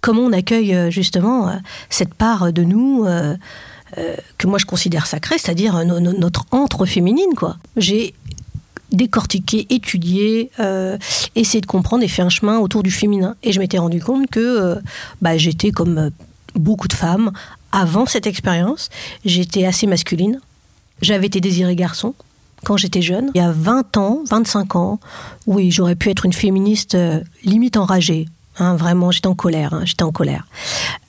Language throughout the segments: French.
Comment on accueille euh, justement euh, cette part de nous euh, que moi je considère sacrée, c'est-à-dire notre entre féminine, quoi. J'ai décortiqué, étudié, essayé de comprendre et fait un chemin autour du féminin. Et je m'étais rendu compte que bah, j'étais comme beaucoup de femmes avant cette expérience. J'étais assez masculine. J'avais été désirée garçon quand j'étais jeune. Il y a 20 ans, 25 ans, oui, j'aurais pu être une féministe limite enragée. Hein, vraiment, j'étais en colère. Hein, j'étais en colère.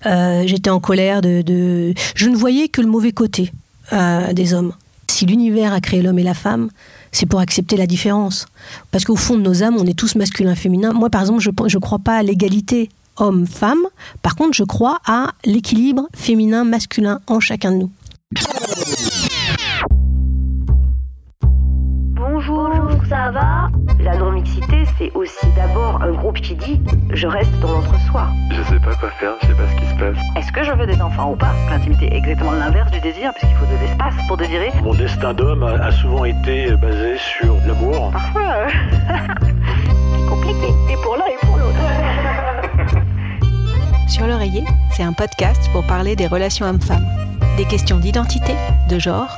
Euh, j'étais en colère de, Je ne voyais que le mauvais côté euh, des hommes. Si l'univers a créé l'homme et la femme, c'est pour accepter la différence. Parce qu'au fond de nos âmes, on est tous masculins, féminins. Moi, par exemple, je ne crois pas à l'égalité homme-femme. Par contre, je crois à l'équilibre féminin-masculin en chacun de nous. Ça va La non-mixité, c'est aussi d'abord un groupe qui dit je reste dans l'entre-soi. Je sais pas quoi faire, je sais pas ce qui se passe. Est-ce que je veux des enfants ou pas? L'intimité est exactement l'inverse du désir, puisqu'il faut de l'espace pour désirer. Mon destin d'homme a souvent été basé sur l'amour. Parfois, euh, c'est compliqué, et pour l'un et pour l'autre. Sur l'oreiller, c'est un podcast pour parler des relations hommes-femmes, des questions d'identité, de genre,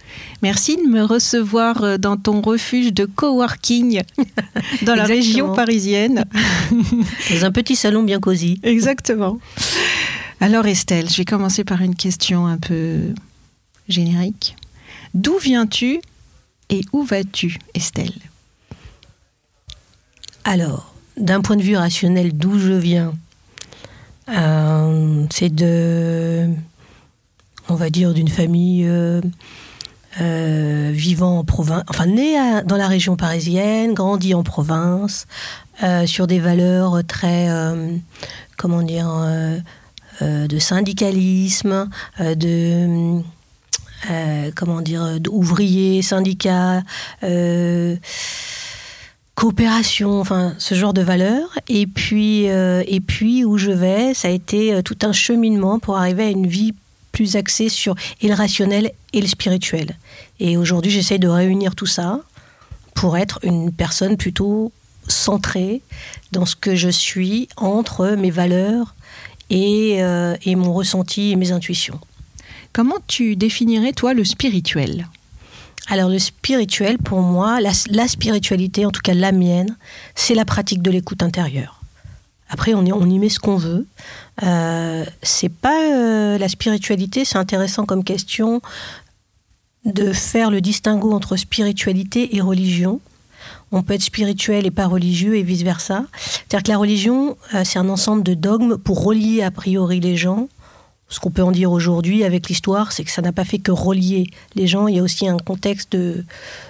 Merci de me recevoir euh, dans ton refuge de coworking dans la région parisienne. Dans un petit salon bien cosy. Exactement. Alors Estelle, je vais commencer par une question un peu générique. D'où viens-tu et où vas-tu, Estelle? Alors, d'un point de vue rationnel, d'où je viens, euh, c'est de, on va dire, d'une famille euh, euh, vivant en province, enfin né dans la région parisienne, grandi en province, euh, sur des valeurs très, euh, comment dire, de syndicalisme, de comment dire, d'ouvriers, syndicats, coopération, enfin ce genre de valeurs. Et puis, et puis où je vais, ça a été tout un cheminement pour arriver à une vie plus axé sur et le rationnel et le spirituel. Et aujourd'hui, j'essaie de réunir tout ça pour être une personne plutôt centrée dans ce que je suis entre mes valeurs et, euh, et mon ressenti et mes intuitions. Comment tu définirais, toi, le spirituel? Alors le spirituel, pour moi, la, la, spiritualité, en tout cas la mienne, c'est la pratique de l'écoute intérieure. Après, on y, met ce qu'on veut. Euh, c'est pas euh, la spiritualité, c'est intéressant comme question de faire le distinguo entre spiritualité et religion. On peut être spirituel et pas religieux et vice versa. C'est-à-dire que la religion, euh, c'est un ensemble de dogmes pour relier a priori les gens. Ce qu'on peut en dire aujourd'hui avec l'histoire, c'est que ça n'a pas fait que relier les gens. Il y a aussi un contexte de,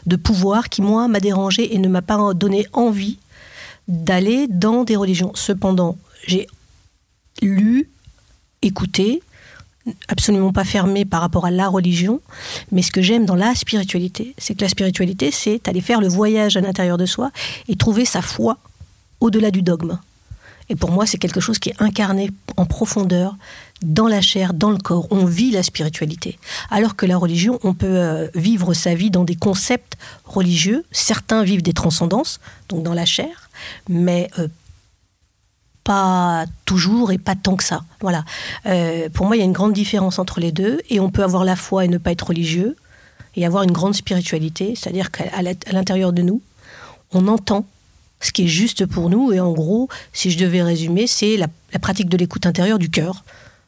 de pouvoir qui, moi, m'a dérangé et ne m'a pas donné envie d'aller dans des religions. Cependant, j'ai lu, écouté, absolument pas fermé par rapport à la religion, mais ce que j'aime dans la spiritualité, c'est que la spiritualité, c'est aller faire le voyage à l'intérieur de soi et trouver sa foi au-delà du dogme. Et pour moi, c'est quelque chose qui est incarné en profondeur dans la chair, dans le corps. On vit la spiritualité. Alors que la religion, on peut euh, vivre sa vie dans des concepts religieux. Certains vivent des transcendances, donc dans la chair, mais euh, pas toujours et pas tant que ça. Voilà. Euh, pour moi, il y a une grande différence entre les deux, et on peut avoir la foi et ne pas être religieux, et avoir une grande spiritualité, c'est-à-dire qu'à l'intérieur de nous, on entend ce qui est juste pour nous, et en gros, si je devais résumer, c'est la, la pratique de l'écoute intérieure du cœur,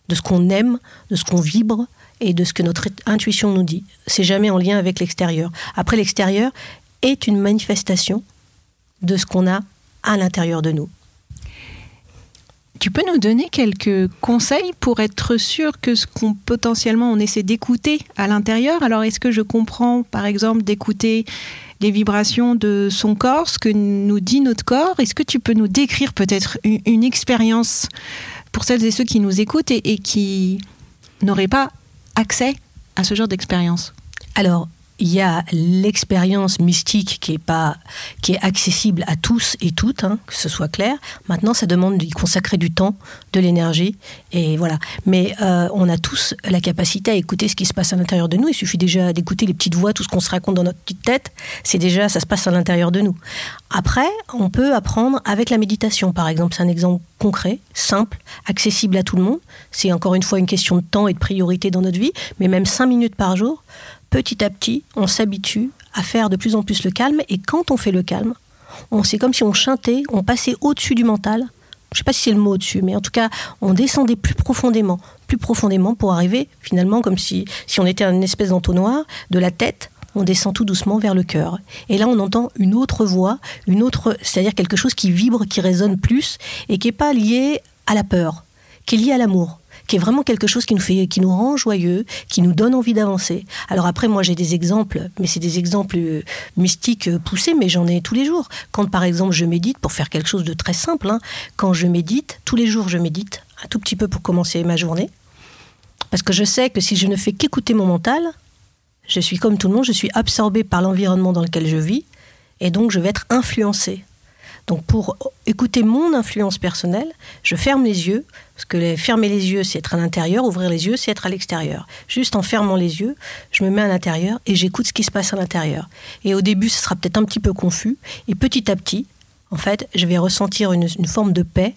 de ce qu'on aime, de ce qu'on vibre, et de ce que notre intuition nous dit. C'est jamais en lien avec l'extérieur. Après, l'extérieur est une manifestation de ce qu'on a à l'intérieur de nous. Tu peux nous donner quelques conseils pour être sûr que ce qu'on potentiellement on essaie d'écouter à l'intérieur? Alors est-ce que je comprends par exemple d'écouter les vibrations de son corps, ce que nous dit notre corps? Est-ce que tu peux nous décrire peut-être une, expérience pour celles et ceux qui nous écoutent et, et qui n'auraient pas accès à ce genre d'expérience? Alors, il y a l'expérience mystique qui est pas qui est accessible à tous et toutes, hein, que ce soit clair. Maintenant, ça demande d'y consacrer du temps, de l'énergie, et voilà. Mais euh, on a tous la capacité à écouter ce qui se passe à l'intérieur de nous. Il suffit déjà d'écouter les petites voix, tout ce qu'on se raconte dans notre petite tête. C'est déjà ça se passe à l'intérieur de nous. Après, on peut apprendre avec la méditation, par exemple. C'est un exemple concret, simple, accessible à tout le monde. C'est encore une fois une question de temps et de priorité dans notre vie, mais même cinq minutes par jour petit à petit, on s'habitue à faire de plus en plus le calme. Et quand on fait le calme, on c'est comme si on chantait, on passait au-dessus du mental. Je ne sais pas si c'est le mot au-dessus, mais en tout cas, on descendait plus profondément, plus profondément pour arriver finalement comme si, on était une espèce d'entonnoir de la tête. On descend tout doucement vers le cœur. Et là, on entend une autre voix, une autre, c'est-à-dire quelque chose qui vibre, qui résonne plus et qui n'est pas lié à la peur, qui est lié à l'amour qui est vraiment quelque chose qui nous fait, qui nous rend joyeux, qui nous donne envie d'avancer. Alors après, moi j'ai des exemples, mais c'est des exemples euh, mystiques euh, poussés, mais j'en ai tous les jours. Quand par exemple je médite, pour faire quelque chose de très simple, hein, quand je médite, tous les jours je médite un tout petit peu pour commencer ma journée, parce que je sais que si je ne fais qu'écouter mon mental, je suis comme tout le monde, je suis absorbé par l'environnement dans lequel je vis, et donc je vais être influencé. Donc pour écouter mon influence personnelle, je ferme les yeux, parce que fermer les yeux, c'est être à l'intérieur, ouvrir les yeux, c'est être à l'extérieur. Juste en fermant les yeux, je me mets à l'intérieur et j'écoute ce qui se passe à l'intérieur. Et au début, ce sera peut-être un petit peu confus, et petit à petit, en fait, je vais ressentir une, forme de paix,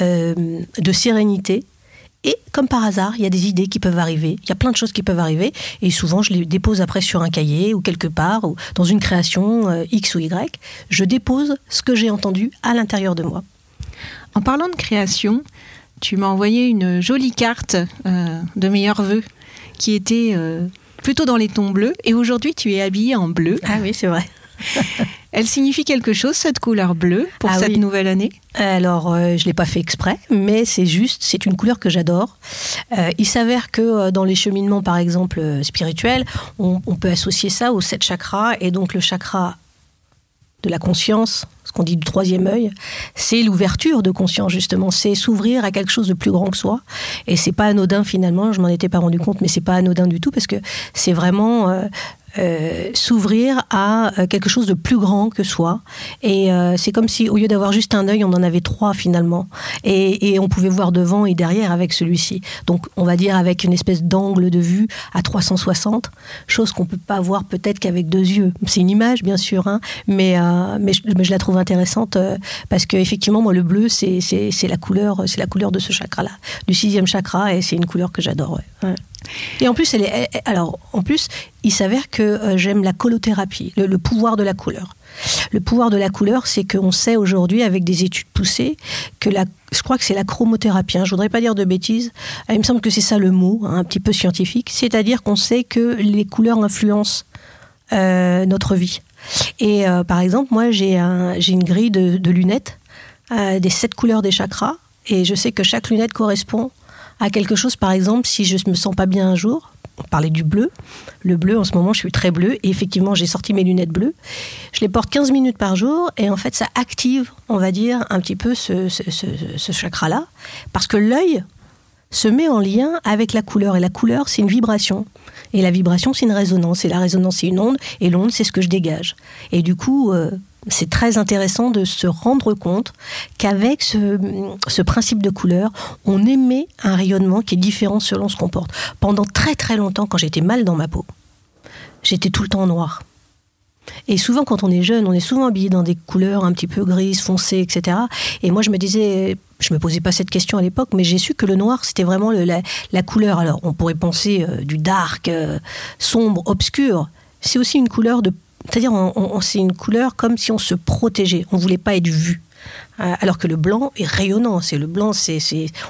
euh, de sérénité, et comme par hasard, il y a des idées qui peuvent arriver, il y a plein de choses qui peuvent arriver, et souvent je les dépose après sur un cahier ou quelque part, ou dans une création euh, X ou Y. Je dépose ce que j'ai entendu à l'intérieur de moi. En parlant de création, tu m'as envoyé une jolie carte euh, de meilleurs voeux qui était euh, plutôt dans les tons bleus, et aujourd'hui tu es habillée en bleu. Ah oui, c'est vrai. Elle signifie quelque chose, cette couleur bleue, pour ah cette nouvelle année? Alors, euh, je ne l'ai pas fait exprès, mais c'est juste, c'est une couleur que j'adore. Euh, il s'avère que euh, dans les cheminements, par exemple, spirituels, on, peut associer ça aux sept chakras, et donc le chakra de la conscience, ce qu'on dit du troisième œil, c'est l'ouverture de conscience justement, c'est s'ouvrir à quelque chose de plus grand que soi. Et c'est pas anodin finalement, je m'en étais pas rendu compte, mais c'est pas anodin du tout parce que c'est vraiment euh, s'ouvrir à euh, quelque chose de plus grand que soi. Et euh, c'est comme si, au lieu d'avoir juste un œil, on en avait trois finalement. Et, on pouvait voir devant et derrière avec celui-ci. Donc, on va dire avec une espèce d'angle de vue à 360, chose qu'on peut pas voir peut-être qu'avec deux yeux. C'est une image, bien sûr, hein, mais, mais, je, mais, je, la trouve intéressante parce que effectivement, moi, le bleu, c'est la couleur, la couleur de ce chakra-là, du sixième chakra, et c'est une couleur que j'adore. Et en plus, alors, en plus, il s'avère que euh, j'aime la colothérapie, le, pouvoir de la couleur. Le pouvoir de la couleur, c'est qu'on sait aujourd'hui, avec des études poussées, que la, je crois que c'est la chromothérapie. Hein, je voudrais pas dire de bêtises. Il me semble que c'est ça le mot, hein, un petit peu scientifique. C'est-à-dire qu'on sait que les couleurs influencent euh, notre vie. Et euh, par exemple, moi, j'ai une grille de, lunettes des sept couleurs des chakras, et je sais que chaque lunette correspond à quelque chose, par exemple, si je me sens pas bien un jour, on parlait du bleu. Le bleu, en ce moment, je suis très bleu. Et effectivement, j'ai sorti mes lunettes bleues. Je les porte 15 minutes par jour. Et en fait, ça active, on va dire, un petit peu ce, ce chakra-là. Parce que l'œil se met en lien avec la couleur. Et la couleur, c'est une vibration. Et la vibration, c'est une résonance. Et la résonance, c'est une onde. Et l'onde, c'est ce que je dégage. Et du coup, euh, c'est très intéressant de se rendre compte qu'avec ce, principe de couleur, on émet un rayonnement qui est différent selon ce qu'on porte. Pendant très très longtemps, quand j'étais mal dans ma peau, j'étais tout le temps noir. Et souvent, quand on est jeune, on est souvent habillé dans des couleurs un petit peu grises, foncées, etc. Et moi, je me disais, je me posais pas cette question à l'époque, mais j'ai su que le noir, c'était vraiment la, couleur. Alors, on pourrait penser euh, du dark, euh, sombre, obscur. C'est aussi une couleur de c'est-à-dire, on, c'est une couleur comme si on se protégeait. On voulait pas être vu. Euh, alors que le blanc est rayonnant. C'est le blanc, c'est,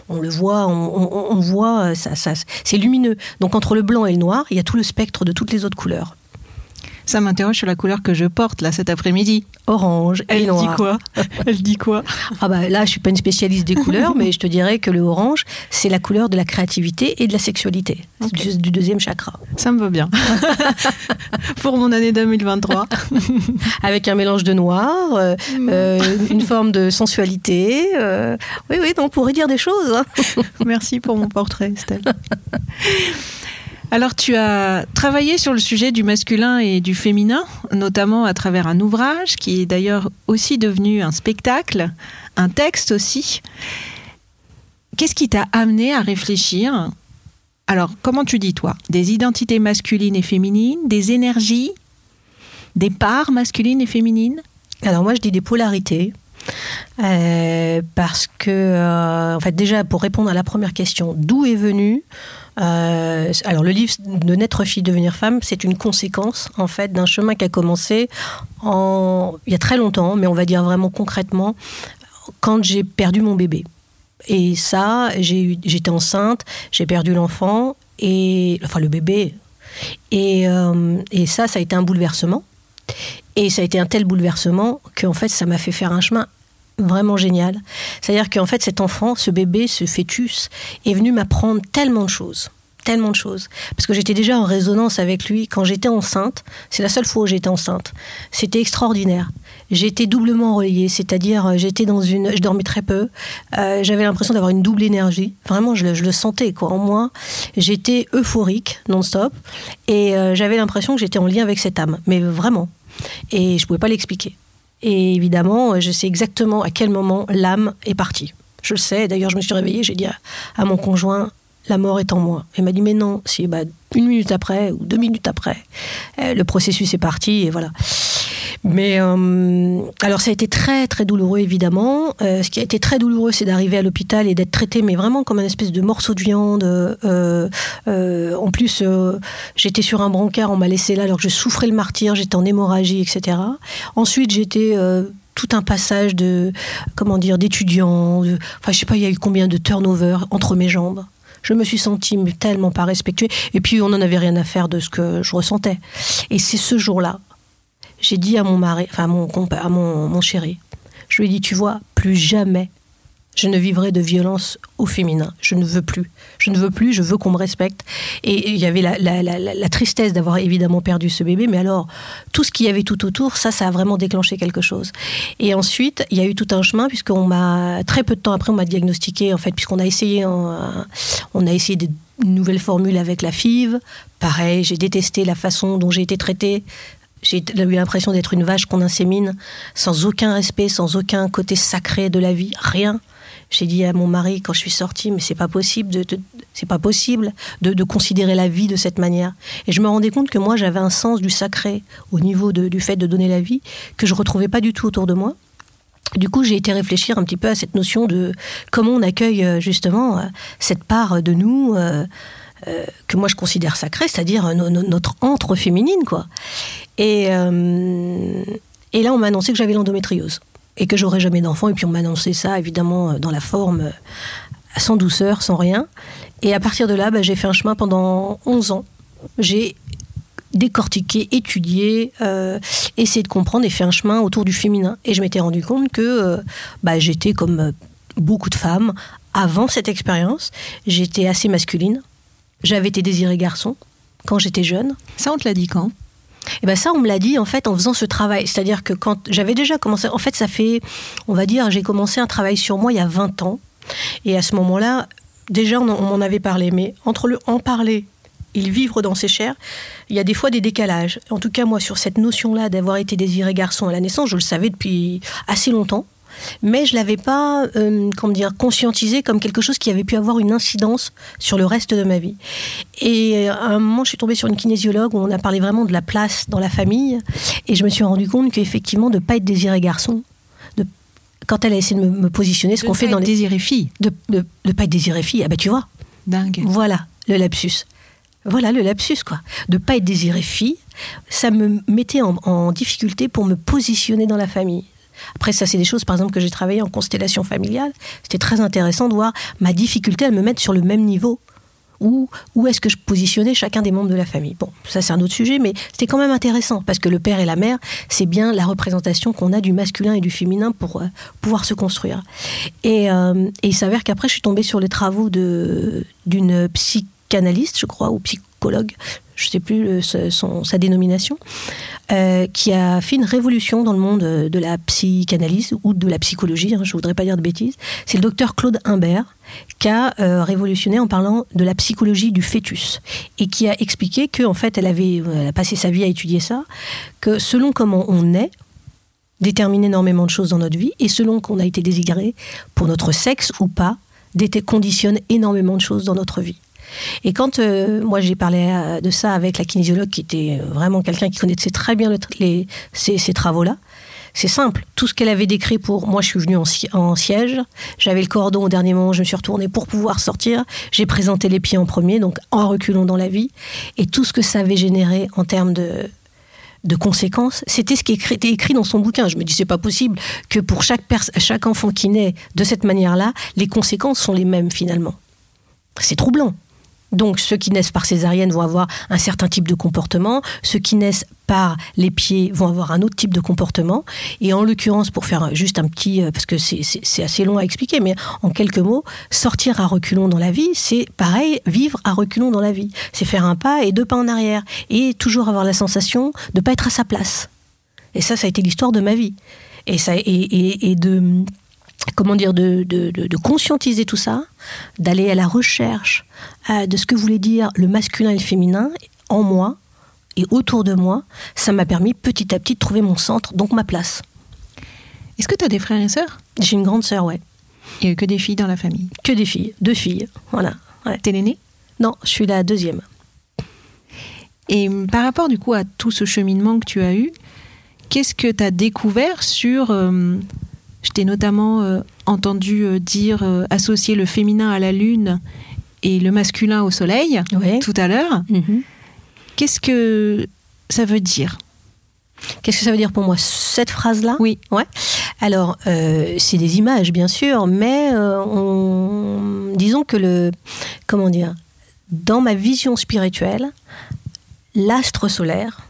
on le voit, on, voit, euh, ça, ça, c'est lumineux. Donc entre le blanc et le noir, il y a tout le spectre de toutes les autres couleurs. Ça m'interroge sur la couleur que je porte là cet après-midi. Orange Elle et noir. dit quoi? Elle dit quoi? Ah bah là, je suis pas une spécialiste des couleurs, mais je te dirais que le orange, c'est la couleur de la créativité et de la sexualité, du, du deuxième chakra, Ça me va bien. Pour mon année 2023. avec un mélange de noir, euh, euh, une forme de sensualité. euh, oui, oui, on pourrait dire des choses. hein. Merci pour mon portrait, Estelle. Alors, tu as travaillé sur le sujet du masculin et du féminin, notamment à travers un ouvrage qui est d'ailleurs aussi devenu un spectacle, un texte aussi. Qu'est-ce qui t'a amené à réfléchir? Alors, comment tu dis, toi? Des identités masculines et féminines, des énergies, des parts masculines et féminines? Alors moi, je dis des polarités. euh, parce que, euh, en fait, déjà, pour répondre à la première question, d'où est venu euh, alors le livre de naître fille devenir femme, c'est une conséquence en fait d'un chemin qui a commencé en il y a très longtemps, mais on va dire vraiment concrètement quand j'ai perdu mon bébé. Et ça, j'ai j'étais enceinte, j'ai perdu l'enfant et enfin le bébé. Et, euh, et ça, ça a été un bouleversement. Et ça a été un tel bouleversement qu'en fait, ça m'a fait faire un chemin vraiment génial. C'est-à-dire qu'en fait, cet enfant, ce bébé, ce fœtus, est venu m'apprendre tellement de choses. Tellement de choses. Parce que j'étais déjà en résonance avec lui quand j'étais enceinte. C'est la seule fois où j'étais enceinte. C'était extraordinaire. J'étais doublement reliée, c'est-à-dire euh, j'étais dans une, je dormais très peu. Euh, J'avais l'impression d'avoir une double énergie. Vraiment, je, le- sentais quoi en moi. J'étais euphorique non-stop et euh, j'avais l'impression que j'étais en lien avec cette âme, mais vraiment. Et je pouvais pas l'expliquer. Et évidemment, je sais exactement à quel moment l'âme est partie. Je le sais. D'ailleurs, je me suis réveillée, j'ai dit à, à mon conjoint, la mort est en moi. Il m'a dit, mais non, si, bah, une minute après ou deux minutes après, euh, le processus est parti et voilà. Mais euh, alors ça a été très très douloureux évidemment. Euh, ce qui a été très douloureux, c'est d'arriver à l'hôpital et d'être traité, mais vraiment comme un espèce de morceau de viande. Euh, en plus, j'étais sur un brancard, on m'a laissé là alors que je souffrais le martyr, j'étais en hémorragie, etc. Ensuite, j'étais tout un passage de comment dire d'étudiants. Enfin, je sais pas, il y a eu combien de turnover entre mes jambes. Je me suis sentie tellement pas respectuée. Et puis, on n'en avait rien à faire de ce que je ressentais. Et c'est ce jour-là, j'ai dit à mon mari, enfin à mon, à mon, mon chéri, je lui ai dit, tu vois, plus jamais je ne vivrai de violence au féminin. Je ne veux plus. Je ne veux plus, je veux qu'on me respecte. Et il y avait la- la- la tristesse d'avoir évidemment perdu ce bébé, mais alors, tout ce qu'il y avait tout autour, ça, ça a vraiment déclenché quelque chose. Et ensuite, il y a eu tout un chemin, puisqu'on m'a, très peu de temps après, on m'a diagnostiqué, en fait, puisqu'on a essayé, en- on a essayé des nouvelles formules avec la FIV. Pareil, j'ai détesté la façon dont j'ai été traitée. J'ai eu l'impression d'être une vache qu'on insémine, sans aucun respect, sans aucun côté sacré de la vie, rien. J'ai dit à mon mari quand je suis sortie, mais c'est pas possible de, c'est pas possible de, considérer la vie de cette manière. Et je me rendais compte que moi j'avais un sens du sacré au niveau du fait de donner la vie que je retrouvais pas du tout autour de moi. Du coup, j'ai été réfléchir un petit peu à cette notion de comment on accueille euh, justement euh, cette part de nous euh, euh, que moi je considère sacrée, c'est-à-dire euh, no- no- notre antre féminine, quoi. Et, euh, et là, on m'a annoncé que j'avais l'endométriose et que j'aurais jamais d'enfant. Et puis on m'a annoncé ça, évidemment, dans la forme, sans douceur, sans rien. Et à partir de là, bah, j'ai fait un chemin pendant 11 ans. J'ai décortiqué, étudié, essayé de comprendre et fait un chemin autour du féminin. Et je m'étais rendu compte que bah, j'étais comme beaucoup de femmes avant cette expérience. J'étais assez masculine. J'avais été désirée garçon quand j'étais jeune. Ça, on te l'a dit quand? Et ben ça, on me l'a dit en fait en faisant ce travail. C'est-à-dire que quand j'avais déjà commencé, en fait, ça fait, on va dire, j'ai commencé un travail sur moi il y a 20 ans. Et à ce moment-là, déjà, on m'en avait parlé. Mais entre le en parler et le vivre dans ses chairs, il y a des fois des décalages. En tout cas, moi, sur cette notion-là d'avoir été désiré garçon à la naissance, je le savais depuis assez longtemps. Mais je l'avais pas, euh, comment dire, conscientisé comme quelque chose qui avait pu avoir une incidence sur le reste de ma vie. Et à un moment, je suis tombée sur une kinésiologue où on a parlé vraiment de la place dans la famille. Et je me suis rendu compte qu'effectivement, de ne pas être désiré garçon, de, quand elle a essayé de me, me positionner, ce qu'on fait dans les. désiré fille. De ne pas être désiré fille, ah ben tu vois, Dingue. voilà le lapsus. Voilà le lapsus, quoi. De pas être désiré fille, ça me mettait en, en difficulté pour me positionner dans la famille. Après, ça, c'est des choses, par exemple, que j'ai travaillé en constellation familiale. C'était très intéressant de voir ma difficulté à me mettre sur le même niveau. Où, où est-ce que je positionnais chacun des membres de la famille? Bon, ça c'est un autre sujet, mais c'était quand même intéressant parce que le père et la mère, c'est bien la représentation qu'on a du masculin et du féminin pour euh, pouvoir se construire. Et, euh, et il s'avère qu'après, je suis tombée sur les travaux d'une psychanalyste, je crois, ou psychologue, je ne sais plus ce- son- sa dénomination, euh, qui a fait une révolution dans le monde euh, de la psychanalyse ou de la psychologie, hein, je voudrais pas dire de bêtises. C'est le docteur Claude Imbert qui a euh, révolutionné en parlant de la psychologie du fœtus et qui a expliqué que en fait elle avait elle a passé sa vie à étudier ça, que selon comment on est détermine énormément de choses dans notre vie et selon qu'on a été désiré pour notre sexe ou pas, conditionne énormément de choses dans notre vie. Et quand euh, moi j'ai parlé euh, de ça avec la kinésiologue qui était euh, vraiment quelqu'un qui connaissait très bien les, ces, travaux-là, c'est simple. Tout ce qu'elle avait décrit pour moi, je suis venue en, si- en siège. J'avais le cordon au dernier moment, je me suis retournée pour pouvoir sortir. J'ai présenté les pieds en premier, donc en reculant dans la vie. Et tout ce que ça avait généré en termes de, de conséquences, c'était ce qui était écrit dans son bouquin. Je me dis, c'est pas possible que pour chaque, chaque enfant qui naît de cette manière-là, les conséquences sont les mêmes finalement. C'est troublant. Donc ceux qui naissent par césarienne vont avoir un certain type de comportement, ceux qui naissent par les pieds vont avoir un autre type de comportement. Et en l'occurrence, pour faire juste un petit, euh, parce que c'est- assez long à expliquer, mais en quelques mots, sortir à reculons dans la vie, c'est pareil, vivre à reculons dans la vie. C'est faire un pas et deux pas en arrière. Et toujours avoir la sensation de ne pas être à sa place. Et ça, ça a été l'histoire de ma vie. Et, ça, et de, comment dire, de, de- de- de conscientiser tout ça, d'aller à la recherche euh, de ce que voulait dire le masculin et le féminin en moi et autour de moi, ça m'a permis petit à petit de trouver mon centre, donc ma place. Est-ce que tu as des frères et sœurs? J'ai une grande sœur, ouais. Il n'y a eu que des filles dans la famille? Que des filles, deux filles, voilà. Ouais. T'es l'aînée? Non, je suis la deuxième. Et par rapport du coup à tout ce cheminement que tu as eu, qu'est-ce que tu as découvert sur... euh, je t'ai notamment euh, entendu euh, dire euh, associer le féminin à la lune et le masculin au soleil Ouais. tout à l'heure. Mhm. Qu'est-ce que ça veut dire? Qu'est-ce que ça veut dire pour moi, cette phrase-là? Oui. Ouais. Alors, c'est des images, bien sûr, mais on... disons que le. Comment dire Dans ma vision spirituelle, l'astre solaire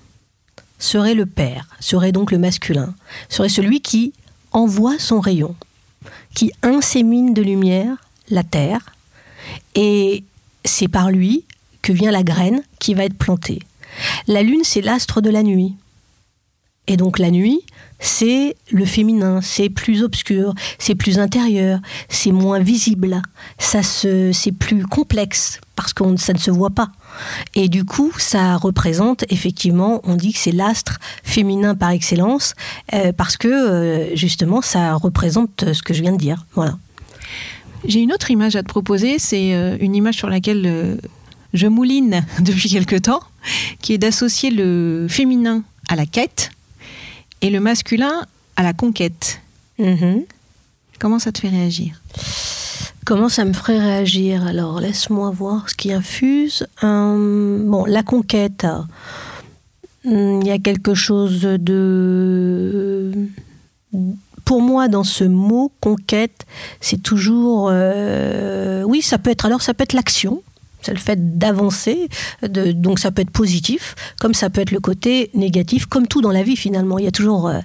serait le père, serait donc le masculin, serait celui qui envoie son rayon, qui insémine de lumière la terre, et c'est par lui que vient la graine qui va être plantée. La lune, c'est l'astre de la nuit. Et donc la nuit, c'est le féminin, c'est plus obscur, c'est plus intérieur, c'est moins visible, ça c'est plus complexe parce que ça ne se voit pas. Et du coup, ça représente effectivement, on dit que c'est l'astre féminin par excellence euh, parce que euh, justement, ça représente euh, ce que je viens de dire. Voilà. J'ai une autre image à te proposer, c'est une image sur laquelle je mouline depuis quelque temps, qui est d'associer le féminin à la quête et le masculin à la conquête. Mhm. Comment ça te fait réagir? Comment ça me ferait réagir Alors, laisse-moi voir ce qui infuse. Hum, bon, la conquête. hum, Il y a quelque chose de. Pour moi, dans ce mot conquête, c'est toujours. euh, Oui, ça peut être. Alors, ça peut être l'action. C'est le fait d'avancer, donc ça peut être positif, comme ça peut être le côté négatif, comme tout dans la vie finalement. Il y a toujours euh,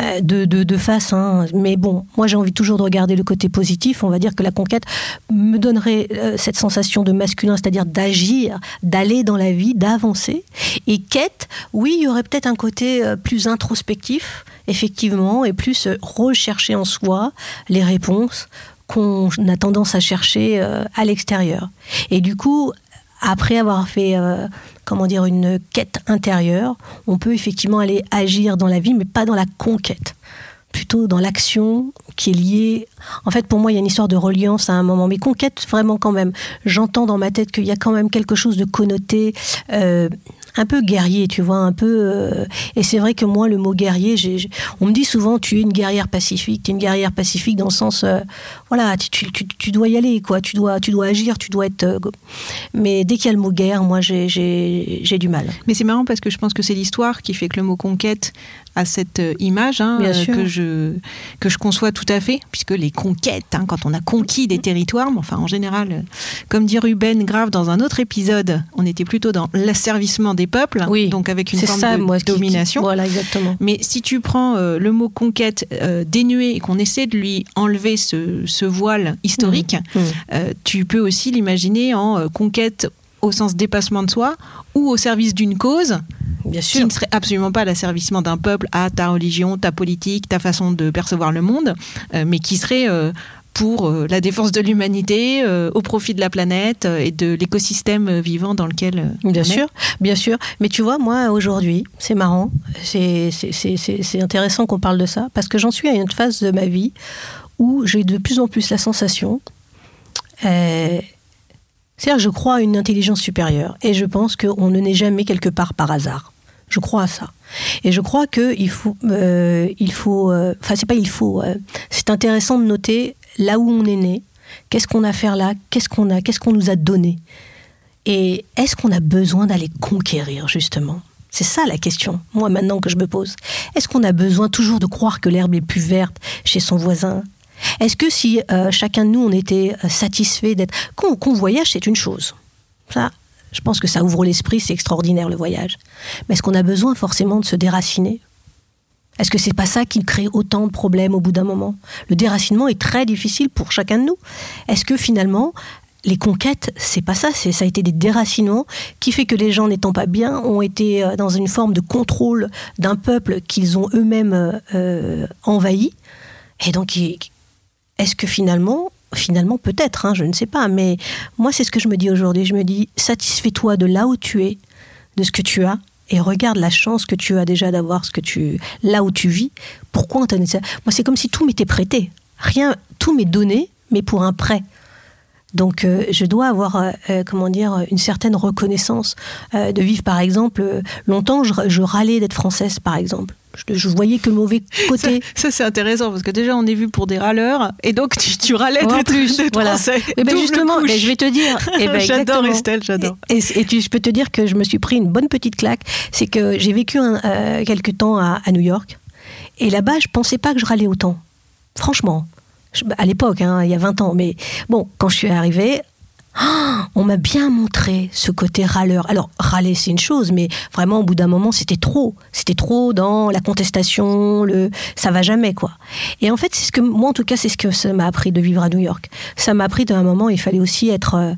euh, deux, deux- deux faces, hein. mais bon, moi j'ai envie toujours de regarder le côté positif. On va dire que la conquête me donnerait euh, cette sensation de masculin, c'est-à-dire d'agir, d'aller dans la vie, d'avancer. Et quête, oui, il y aurait peut-être un côté euh, plus introspectif, effectivement, et plus rechercher en soi les réponses qu'on a tendance à chercher à l'extérieur. Et du coup, après avoir fait, euh, comment dire, une quête intérieure, on peut effectivement aller agir dans la vie, mais pas dans la conquête. Plutôt dans l'action qui est liée. En fait, pour moi, il y a une histoire de reliance à un moment, mais conquête vraiment quand même. J'entends dans ma tête qu'il y a quand même quelque chose de connoté. euh, un peu guerrier, tu vois, un peu. euh, et c'est vrai que moi, le mot guerrier, on me dit souvent, tu es une guerrière pacifique. Tu es une guerrière pacifique dans le sens, euh, voilà, tu, tu, tu- tu dois y aller, quoi. Tu dois, tu dois agir, tu dois être. euh, mais dès qu'il y a le mot guerre, moi, j'ai, du mal. Mais c'est marrant parce que je pense que c'est l'histoire qui fait que le mot conquête a cette image hein, euh, que je que je conçois tout à fait, puisque les conquêtes, hein, quand on a conquis des territoires, mais enfin en général, comme dit Ruben Grave dans un autre épisode, on était plutôt dans l'asservissement des peuples, Oui, donc avec une forme ça, de moi, qui- qui- domination. voilà, exactement. Mais si tu prends euh, le mot conquête euh, dénué et qu'on essaie de lui enlever ce, ce voile historique, Mmh. euh, tu peux aussi l'imaginer en conquête au sens dépassement de soi ou au service d'une cause Bien qui sûr. ne serait absolument pas l'asservissement d'un peuple à ta religion, ta politique, ta façon de percevoir le monde, mais qui serait pour euh, la défense de l'humanité, euh, au profit de la planète euh, et de l'écosystème vivant dans lequel on Bien est. sûr, bien sûr. Mais tu vois, moi, aujourd'hui, c'est marrant, c'est intéressant qu'on parle de ça, parce que j'en suis à une phase de ma vie où j'ai de plus en plus la sensation, euh, c'est-à-dire je crois à une intelligence supérieure, et je pense qu'on ne naît jamais quelque part par hasard. Je crois à ça. Et je crois que il faut, euh, il faut, euh, enfin c'est pas il faut, euh, c'est intéressant de noter là où on est né, qu'est-ce qu'on a à faire là, qu'est-ce qu'on a, qu'est-ce qu'on nous a donné. Et est-ce qu'on a besoin d'aller conquérir, justement? C'est ça la question, moi maintenant que je me pose. Est-ce qu'on a besoin toujours de croire que l'herbe est plus verte chez son voisin? Est-ce que si euh, chacun de nous, on était euh, satisfait d'être... Qu'on qu'on voyage, c'est une chose. Ça, je pense que ça ouvre l'esprit, c'est extraordinaire le voyage. Mais est-ce qu'on a besoin forcément de se déraciner? Est-ce que c'est pas ça qui crée autant de problèmes au bout d'un moment? Le déracinement est très difficile pour chacun de nous. Est-ce que finalement, les conquêtes, c'est pas ça, ça a été des déracinements qui fait que les gens n'étant pas bien ont été euh, dans une forme de contrôle d'un peuple qu'ils ont eux-mêmes euh, euh, envahi. Et donc, est-ce que finalement, finalement peut-être, hein, je ne sais pas, mais moi c'est ce que je me dis aujourd'hui. Je me dis, satisfais-toi de là où tu es, de ce que tu as, et regarde la chance que tu as déjà d'avoir ce que tu, là où tu vis. Pourquoi on t'a Moi c'est comme si tout m'était prêté, rien, tout m'est donné, mais pour un prêt. Donc euh, je dois avoir, euh, euh, comment dire, une certaine reconnaissance de vivre. Par exemple, longtemps je râlais d'être française, par exemple. Je, je voyais que le mauvais côté. ça, c'est intéressant parce que déjà on est vu pour des râleurs et donc tu, tu râlais En plus, d'être voilà. français. Eh ben justement, ben, je vais te dire. eh ben J'adore. Estelle, j'adore. Et, et- et tu- je peux te dire que je me suis pris une bonne petite claque. C'est que j'ai vécu un, euh, quelques temps à, à New York. Et là-bas, je pensais pas que je râlais autant. Franchement. Je- à l'époque, hein, il y a 20 ans. Mais bon, quand je suis arrivée, ah, on m'a bien montré ce côté râleur. Alors, râler, c'est une chose, mais vraiment, au bout d'un moment, c'était trop. C'était trop dans la contestation, le ça va jamais, quoi. Et en fait, c'est ce que, moi, en tout cas, c'est ce que ça m'a appris de vivre à New York. Ça m'a appris d'un moment, il fallait aussi être. euh,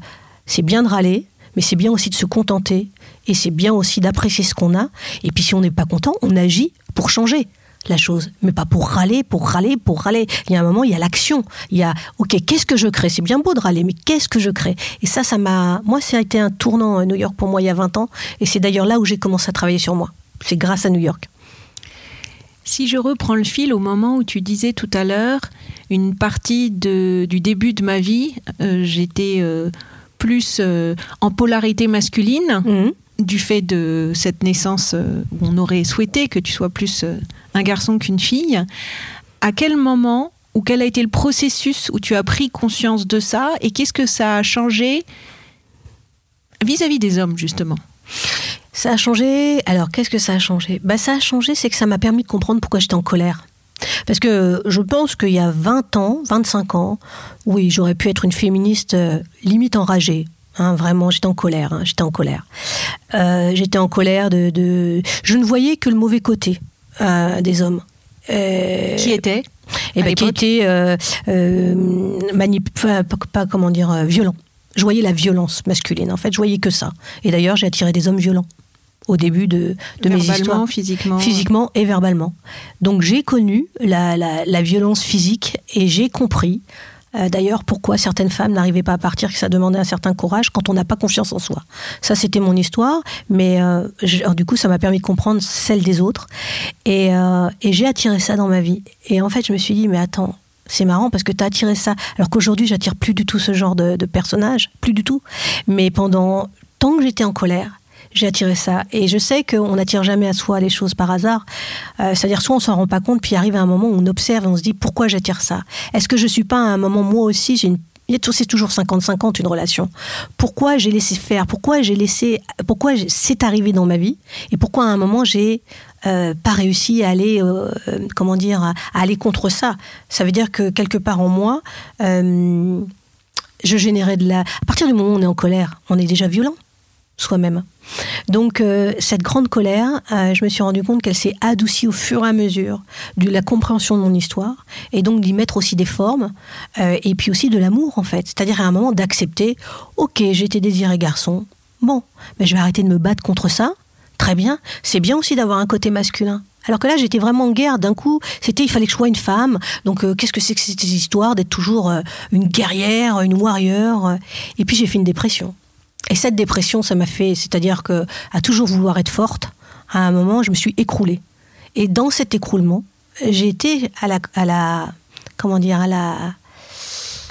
c'est bien de râler, mais c'est bien aussi de se contenter. Et c'est bien aussi d'apprécier ce qu'on a. Et puis, si on n'est pas content, on agit pour changer la chose, mais pas pour râler, pour râler, pour râler. Il y a un moment, il y a l'action. Il y a, ok, qu'est-ce que je crée? C'est bien beau de râler, mais qu'est-ce que je crée? Et ça, ça m'a, moi, ça a été un tournant à New York pour moi il y a 20 ans, et c'est d'ailleurs là où j'ai commencé à travailler sur moi. C'est grâce à New York. Si je reprends le fil au moment où tu disais tout à l'heure, une partie de- du début de ma vie, euh, j'étais euh, plus euh, en polarité masculine Mhm. du fait de cette naissance où on aurait souhaité que tu sois plus un garçon qu'une fille. À quel moment ou quel a été le processus où tu as pris conscience de ça et qu'est-ce que ça a changé vis-à-vis des hommes justement? Ça a changé. Alors, qu'est-ce que ça a changé? Bah, Ça a changé, c'est que ça m'a permis de comprendre pourquoi j'étais en colère. Parce que je pense qu'il y a 20 ans, 25 ans, oui, j'aurais pu être une féministe euh, limite enragée. Hein, vraiment, j'étais en colère. hein, j'étais en colère. Euh, j'étais en colère de, Je ne voyais que le mauvais côté des hommes. Euh, Qui était eh ben, qui était euh, euh, manip- enfin, pas, comment dire violent. Je voyais la violence masculine. En fait, je voyais que ça. Et d'ailleurs, j'ai attiré des hommes violents au début de, de mes histoires physiquement physiquement et verbalement. Donc j'ai connu la, la- la violence physique et j'ai compris euh, d'ailleurs pourquoi certaines femmes n'arrivaient pas à partir, que ça demandait un certain courage quand on n'a pas confiance en soi? Ça c'était mon histoire, mais euh, du coup ça m'a permis de comprendre celle des autres et, euh, et j'ai attiré ça dans ma vie. Et en fait je me suis dit mais attends. C'est marrant parce que tu as attiré ça. Alors qu'aujourd'hui, j'attire plus du tout ce genre de, de personnage, plus du tout. Mais pendant tant que j'étais en colère, j'ai attiré ça. Et je sais qu'on n'attire jamais à soi les choses par hasard. Euh, C'est-à-dire, soit on s'en rend pas compte, puis arrive un moment où on observe et on se dit pourquoi j'attire ça? Est-ce que je suis pas à un moment, moi aussi, j'ai une c'est toujours 50-50 une relation. Pourquoi j'ai laissé faire? Pourquoi j'ai laissé Pourquoi c'est arrivé dans ma vie? Et pourquoi à un moment j'ai euh, pas réussi à aller, euh, comment dire, aller contre ça? Ça veut dire que quelque part en moi, euh, je générais de la. À partir du moment où on est en colère, on est déjà violent soi-même. Donc euh, cette grande colère, euh, je me suis rendu compte qu'elle s'est adoucie au fur et à mesure de la compréhension de mon histoire et donc d'y mettre aussi des formes euh, et puis aussi de l'amour en fait. C'est-à-dire à un moment d'accepter, ok, j'étais désiré garçon, bon, mais je vais arrêter de me battre contre ça. Très bien, c'est bien aussi d'avoir un côté masculin. Alors que là, j'étais vraiment en guerre. D'un coup, c'était il fallait que je sois une femme. Donc, qu'est-ce que c'est que cette histoire d'être toujours une guerrière, une warrior Et puis, j'ai fait une dépression. Et cette dépression, ça m'a fait, c'est-à-dire que à toujours vouloir être forte, à un moment, je me suis écroulée. Et dans cet écroulement, j'ai été à la, à la, comment dire, à la,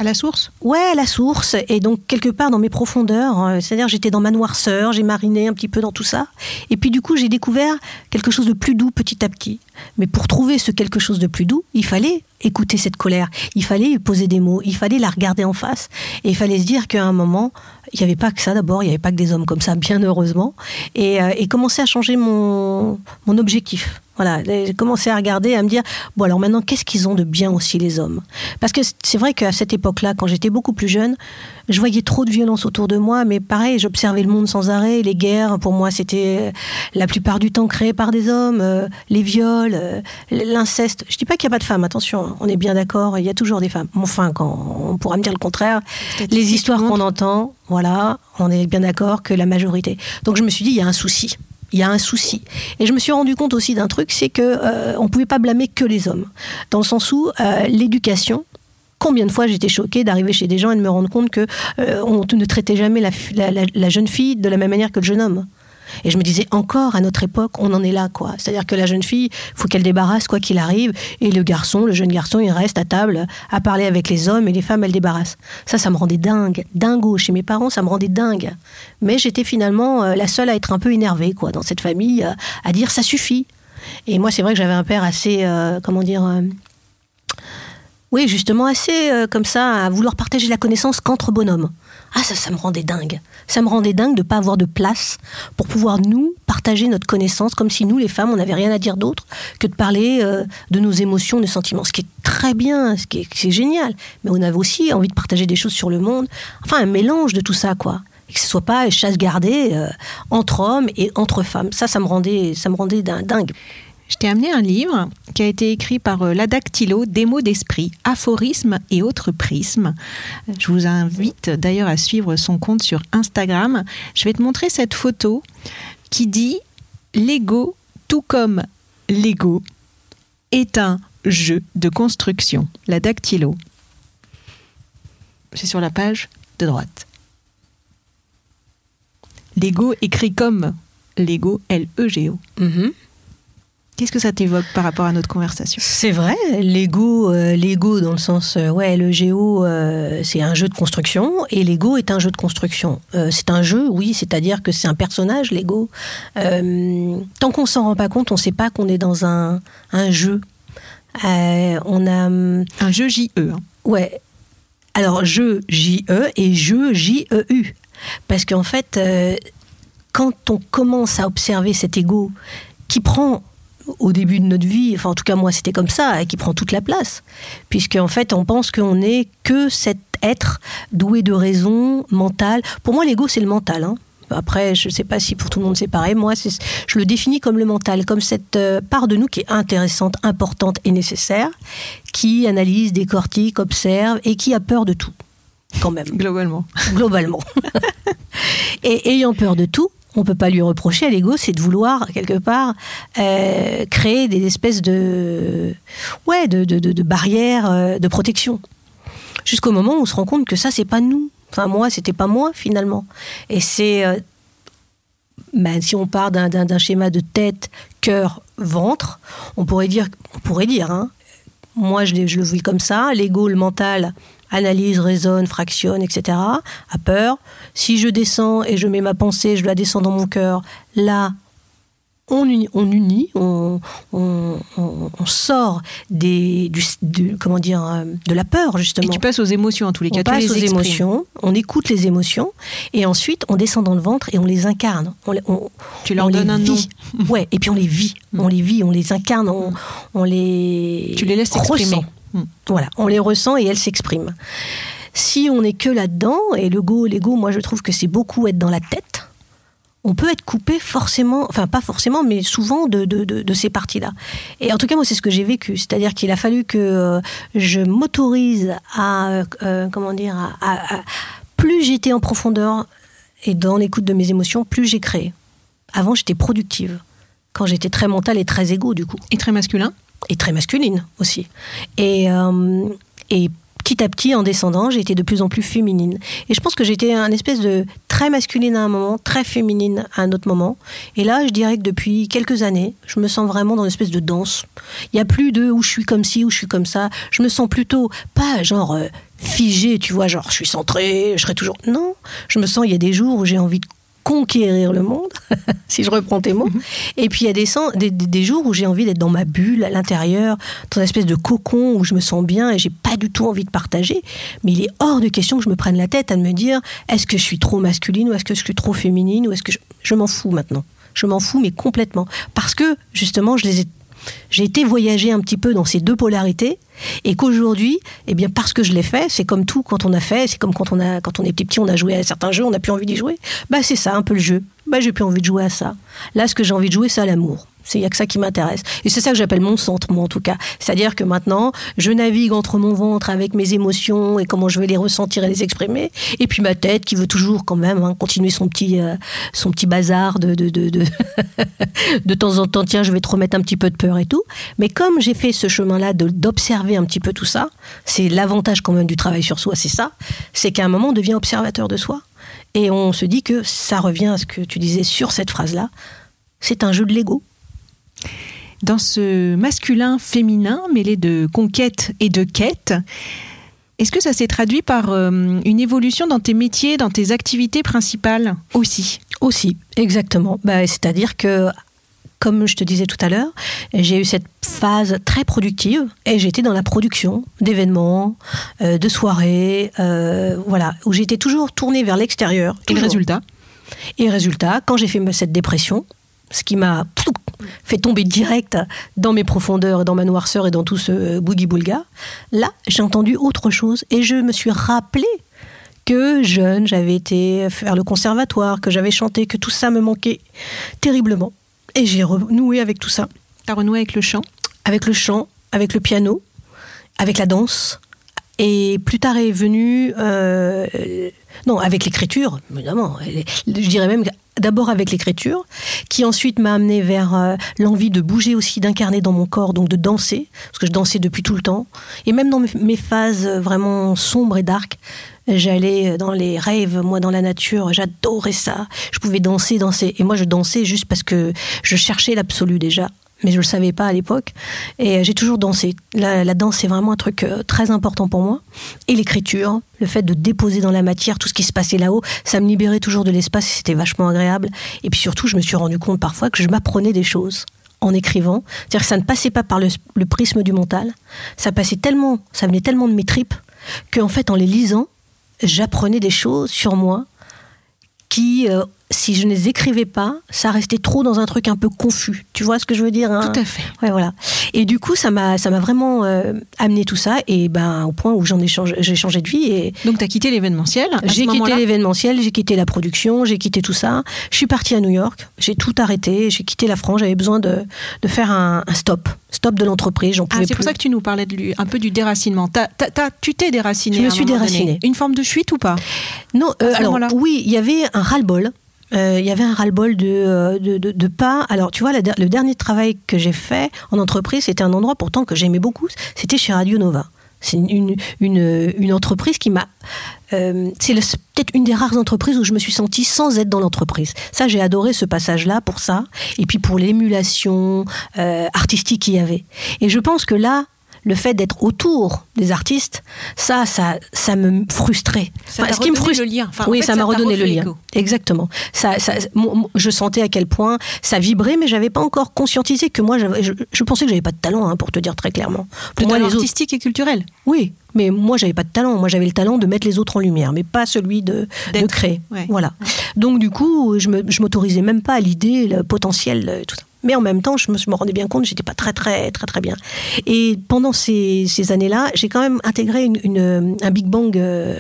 à la source? Ouais, à la source. Et donc, quelque part dans mes profondeurs, euh, c'est-à-dire j'étais dans ma noirceur, j'ai mariné un petit peu dans tout ça. Et puis, du coup, j'ai découvert quelque chose de plus doux petit à petit. Mais pour trouver ce quelque chose de plus doux, il fallait écouter cette colère. Il fallait poser des mots. Il fallait la regarder en face. Et il fallait se dire qu'à un moment, il n'y avait pas que ça d'abord. Il n'y avait pas que des hommes comme ça, bien heureusement. Et, euh, commencer à changer mon, mon objectif. Voilà, j'ai commencé à regarder, à me dire, bon alors maintenant, qu'est-ce qu'ils ont de bien aussi les hommes? Parce que c'est vrai qu'à cette époque-là, quand j'étais beaucoup plus jeune, je voyais trop de violence autour de moi, mais pareil, j'observais le monde sans arrêt, les guerres, pour moi, c'était la plupart du temps créé par des hommes, euh, les viols, euh, l'inceste. Je dis pas qu'il n'y a pas de femmes, attention, on est bien d'accord, il y a toujours des femmes. Enfin, quand on pourra me dire le contraire, les histoires qu'on entend, voilà, on est bien d'accord que la majorité. Donc je me suis dit, il y a un souci il y a un souci. Et je me suis rendu compte aussi d'un truc, c'est que euh, pouvait pas blâmer que les hommes, dans le sens où euh, l'éducation. Combien de fois j'étais choquée d'arriver chez des gens et de me rendre compte que euh, on ne traitait jamais la jeune fille de la même manière que le jeune homme. Et je me disais, encore à notre époque, on en est là. C'est-à-dire que la jeune fille, faut qu'elle débarrasse quoi qu'il arrive, et le garçon, le jeune garçon, il reste à table à parler avec les hommes, et les femmes, elles débarrassent. Ça, ça me rendait dingue, dingo. Chez mes parents, ça me rendait dingue. Mais j'étais finalement euh, la seule à être un peu énervée, quoi, dans cette famille, euh, à dire ça suffit. Et moi, c'est vrai que j'avais un père assez, euh, comment dire, oui, justement, assez comme ça, à vouloir partager la connaissance qu'entre bonhommes. Ah, ça, ça me rendait dingue. Ça me rendait dingue de ne pas avoir de place pour pouvoir nous partager notre connaissance, comme si nous, les femmes, on n'avait rien à dire d'autre que de parler euh, de nos émotions, de sentiments. Ce qui est très bien, ce qui est, génial. Mais on avait aussi envie de partager des choses sur le monde. Enfin, un mélange de tout ça, quoi. Que ce soit pas chasse gardée euh, entre hommes et entre femmes. Ça, ça me rendait, ça me rendait dingue. Je t'ai amené un livre qui a été écrit par euh, l'Adactylo, Des mots d'esprit, aphorismes et autres prismes. Je vous invite d'ailleurs à suivre son compte sur Instagram. Je vais te montrer cette photo qui dit L'ego, tout comme l'ego, est un jeu de construction. La dactylo. C'est sur la page de droite. L'ego écrit comme l'ego, L-E-G-O. Mm-hmm. Qu'est-ce que ça t'évoque par rapport à notre conversation? C'est vrai, l'ego, euh, l'ego dans le sens, euh, ouais, le géo, euh, c'est un jeu de construction et l'ego est un jeu de construction. c'est un jeu, oui, c'est-à-dire que c'est un personnage, l'ego. tant qu'on s'en rend pas compte, on ne sait pas qu'on est dans un, un jeu. on a un jeu JE. Hein. Ouais. Alors jeu JE et jeu JEU, parce qu'en fait, quand on commence à observer cet ego qui prend au début de notre vie, enfin en tout cas moi c'était comme ça, et qui prend toute la place, puisque en fait on pense qu'on n'est que cet être doué de raison mentale. Pour moi l'ego c'est le mental. Hein. Après, je ne sais pas si pour tout le monde c'est pareil. Moi, je le définis comme le mental, comme cette euh, part de nous qui est intéressante, importante et nécessaire, qui analyse, décortique, observe et qui a peur de tout, quand même. Globalement. Globalement. et ayant peur de tout, on peut pas lui reprocher à l'ego, c'est de vouloir quelque part euh, créer des espèces de, barrières euh, de protection. Jusqu'au moment où on se rend compte que ça c'est pas nous. Enfin moi c'était pas moi finalement. Et c'est euh, ben, si on part d'un schéma de tête, cœur, ventre, on pourrait dire on pourrait dire hein, moi je, je le vis comme ça, l'ego, le mental analyse, raisonne, fractionne, etc., a peur. Si je descends et je mets ma pensée, je la descends dans mon cœur, là, on unit, on, unit, on, on, on, sort des, du, du, comment dire, euh, de la peur justement. Et tu passes aux émotions en tous les cas. On passe aux émotions, on écoute les émotions et ensuite on descend dans le ventre et on les incarne. On, tu leur donnes un nom. ouais, et puis on les vit, mm. on les vit, on les incarne, on, on les. Tu les laisses s'exprimer. Mm. Voilà, on les ressent et elles s'expriment. Si on n'est que là-dedans, et le go, l'ego, moi je trouve que c'est beaucoup être dans la tête, on peut être coupé forcément, enfin pas forcément, mais souvent de, de, ces parties-là. Et en tout cas, moi, c'est ce que j'ai vécu. C'est-à-dire qu'il a fallu que euh, je m'autorise à, euh, comment dire, à, plus j'étais en profondeur et dans l'écoute de mes émotions, plus j'ai créé. Avant, j'étais productive. Quand j'étais très mentale et très égo, du coup. Et très masculin? Et très masculine aussi. Et, euh, et petit à petit, en descendant, j'ai été de plus en plus féminine. Et je pense que j'étais un espèce de très masculine à un moment, très féminine à un autre moment. Et là, je dirais que depuis quelques années, je me sens vraiment dans une espèce de danse. Il n'y a plus de où je suis comme ci, où je suis comme ça. Je me sens plutôt pas genre euh, figée, tu vois, genre je suis centrée, je serai toujours. Non, je me sens, il y a des jours où j'ai envie de conquérir le monde, si je reprends tes mots. Et puis il y a des, des, jours où j'ai envie d'être dans ma bulle, à l'intérieur, dans une espèce de cocon où je me sens bien et j'ai pas du tout envie de partager. Mais il est hors de question que je me prenne la tête à me dire est-ce que je suis trop masculine ou est-ce que je suis trop féminine ou est-ce que je, je m'en fous maintenant. Je m'en fous, mais complètement. Parce que justement, je les ai j'ai été voyager un petit peu dans ces deux polarités et qu'aujourd'hui, eh bien parce que je l'ai fait, c'est comme tout quand on a fait, c'est comme quand on a quand on est petit, on a joué à certains jeux, on n'a plus envie d'y jouer. Bah c'est ça un peu le jeu. Bah j'ai plus envie de jouer à ça. Là, ce que j'ai envie de jouer, c'est à l'amour. Il n'y a que ça qui m'intéresse. Et c'est ça que j'appelle mon centre, moi en tout cas. C'est-à-dire que maintenant, je navigue entre mon ventre avec mes émotions et comment je vais les ressentir et les exprimer. Et puis ma tête qui veut toujours quand même hein, continuer son petit, euh, son petit bazar de de, de, de, de, temps en temps, tiens, je vais te remettre un petit peu de peur et tout. Mais comme j'ai fait ce chemin-là d'observer un petit peu tout ça, c'est l'avantage quand même du travail sur soi, c'est ça, c'est qu'à un moment, on devient observateur de soi. Et on se dit que ça revient à ce que tu disais sur cette phrase-là, c'est un jeu de l'ego dans ce masculin féminin mêlé de conquête et de quête. Est-ce que ça s'est traduit par euh, une évolution dans tes métiers, dans tes activités principales aussi? Aussi, exactement. Bah, c'est-à-dire que, comme je te disais tout à l'heure, j'ai eu cette phase très productive et j'étais dans la production d'événements, euh, de soirées, euh, voilà, où j'étais toujours tournée vers l'extérieur. Et le résultat? Et résultat, quand j'ai fait cette dépression, ce qui m'a fait tomber direct dans mes profondeurs, dans ma noirceur et dans tout ce boogie-boulga. Là, j'ai entendu autre chose et je me suis rappelé que jeune, j'avais été faire le conservatoire, que j'avais chanté, que tout ça me manquait terriblement. Et j'ai renoué avec tout ça. T'as renoué avec le chant? Avec le chant, avec le piano, avec la danse. Et plus tard est venu... Euh, non, avec l'écriture, évidemment. Je dirais même d'abord avec l'écriture, qui ensuite m'a amené vers euh, l'envie de bouger aussi, d'incarner dans mon corps, donc de danser, parce que je dansais depuis tout le temps. Et même dans mes phases vraiment sombres et dark, j'allais dans les rêves, moi dans la nature, j'adorais ça. Je pouvais danser, danser. Et moi je dansais juste parce que je cherchais l'absolu déjà mais je ne le savais pas à l'époque. Et euh, j'ai toujours dansé. La, danse, c'est vraiment un truc euh, très important pour moi. Et l'écriture, le fait de déposer dans la matière tout ce qui se passait là-haut, ça me libérait toujours de l'espace et c'était vachement agréable. Et puis surtout, je me suis rendu compte parfois que je m'apprenais des choses en écrivant. C'est-à-dire que ça ne passait pas par le, prisme du mental. Ça passait tellement, ça venait tellement de mes tripes qu'en fait, en les lisant, j'apprenais des choses sur moi qui euh, si je ne les écrivais pas, ça restait trop dans un truc un peu confus. Tu vois ce que je veux dire hein? Tout à fait. Ouais, voilà. Et du coup, ça m'a, ça m'a vraiment euh, amené tout ça, et ben au point où j'en ai changé, j'ai changé de vie. Et donc, tu as quitté l'événementiel J'ai quitté l'événementiel, j'ai quitté la production, j'ai quitté tout ça. Je suis partie à New York, j'ai tout arrêté, j'ai quitté la France. J'avais besoin de, de faire un, stop, stop de l'entreprise. J'en ah, pouvais ah, c'est pour ça que tu nous parlais de, un peu du déracinement. tu t'es déraciné. Je me suis déracinée. Une forme de fuite ou pas? Non. Euh, alors oui, il y avait un ras-le-bol euh, il y avait un ras-le-bol de, euh, de, de, pas. Alors, tu vois, le dernier travail que j'ai fait en entreprise, c'était un endroit pourtant que j'aimais beaucoup, c'était chez Radio Nova. C'est une, une, une, entreprise qui m'a. Euh, c'est peut-être une des rares entreprises où je me suis sentie sans être dans l'entreprise. Ça, j'ai adoré ce passage-là pour ça, et puis pour l'émulation artistique qu'il y avait. Et je pense que là, le fait d'être autour des artistes, ça, ça, ça me frustrait. Ça Enfin, ce qui me frustre- le lien. Enfin, en oui, fait, ça m'a redonné le lien. Exactement. Ça, je sentais à quel point ça vibrait, mais j'avais pas encore conscientisé que moi, je, je pensais que j'avais pas de talent, hein, pour te dire très clairement. Pour Le moi, talent les autres, artistique et culturel. oui, mais moi, j'avais pas de talent. Moi, j'avais le talent de mettre les autres en lumière, mais pas celui de, de créer. Ouais. Voilà. Donc, du coup, je m'autorisais même pas à l'idée, le potentiel, euh, tout ça. Mais en même temps, je me, rendais bien compte, j'étais pas très, très, très, très bien. Et pendant ces, ces années-là, j'ai quand même intégré une, une- un big bang euh,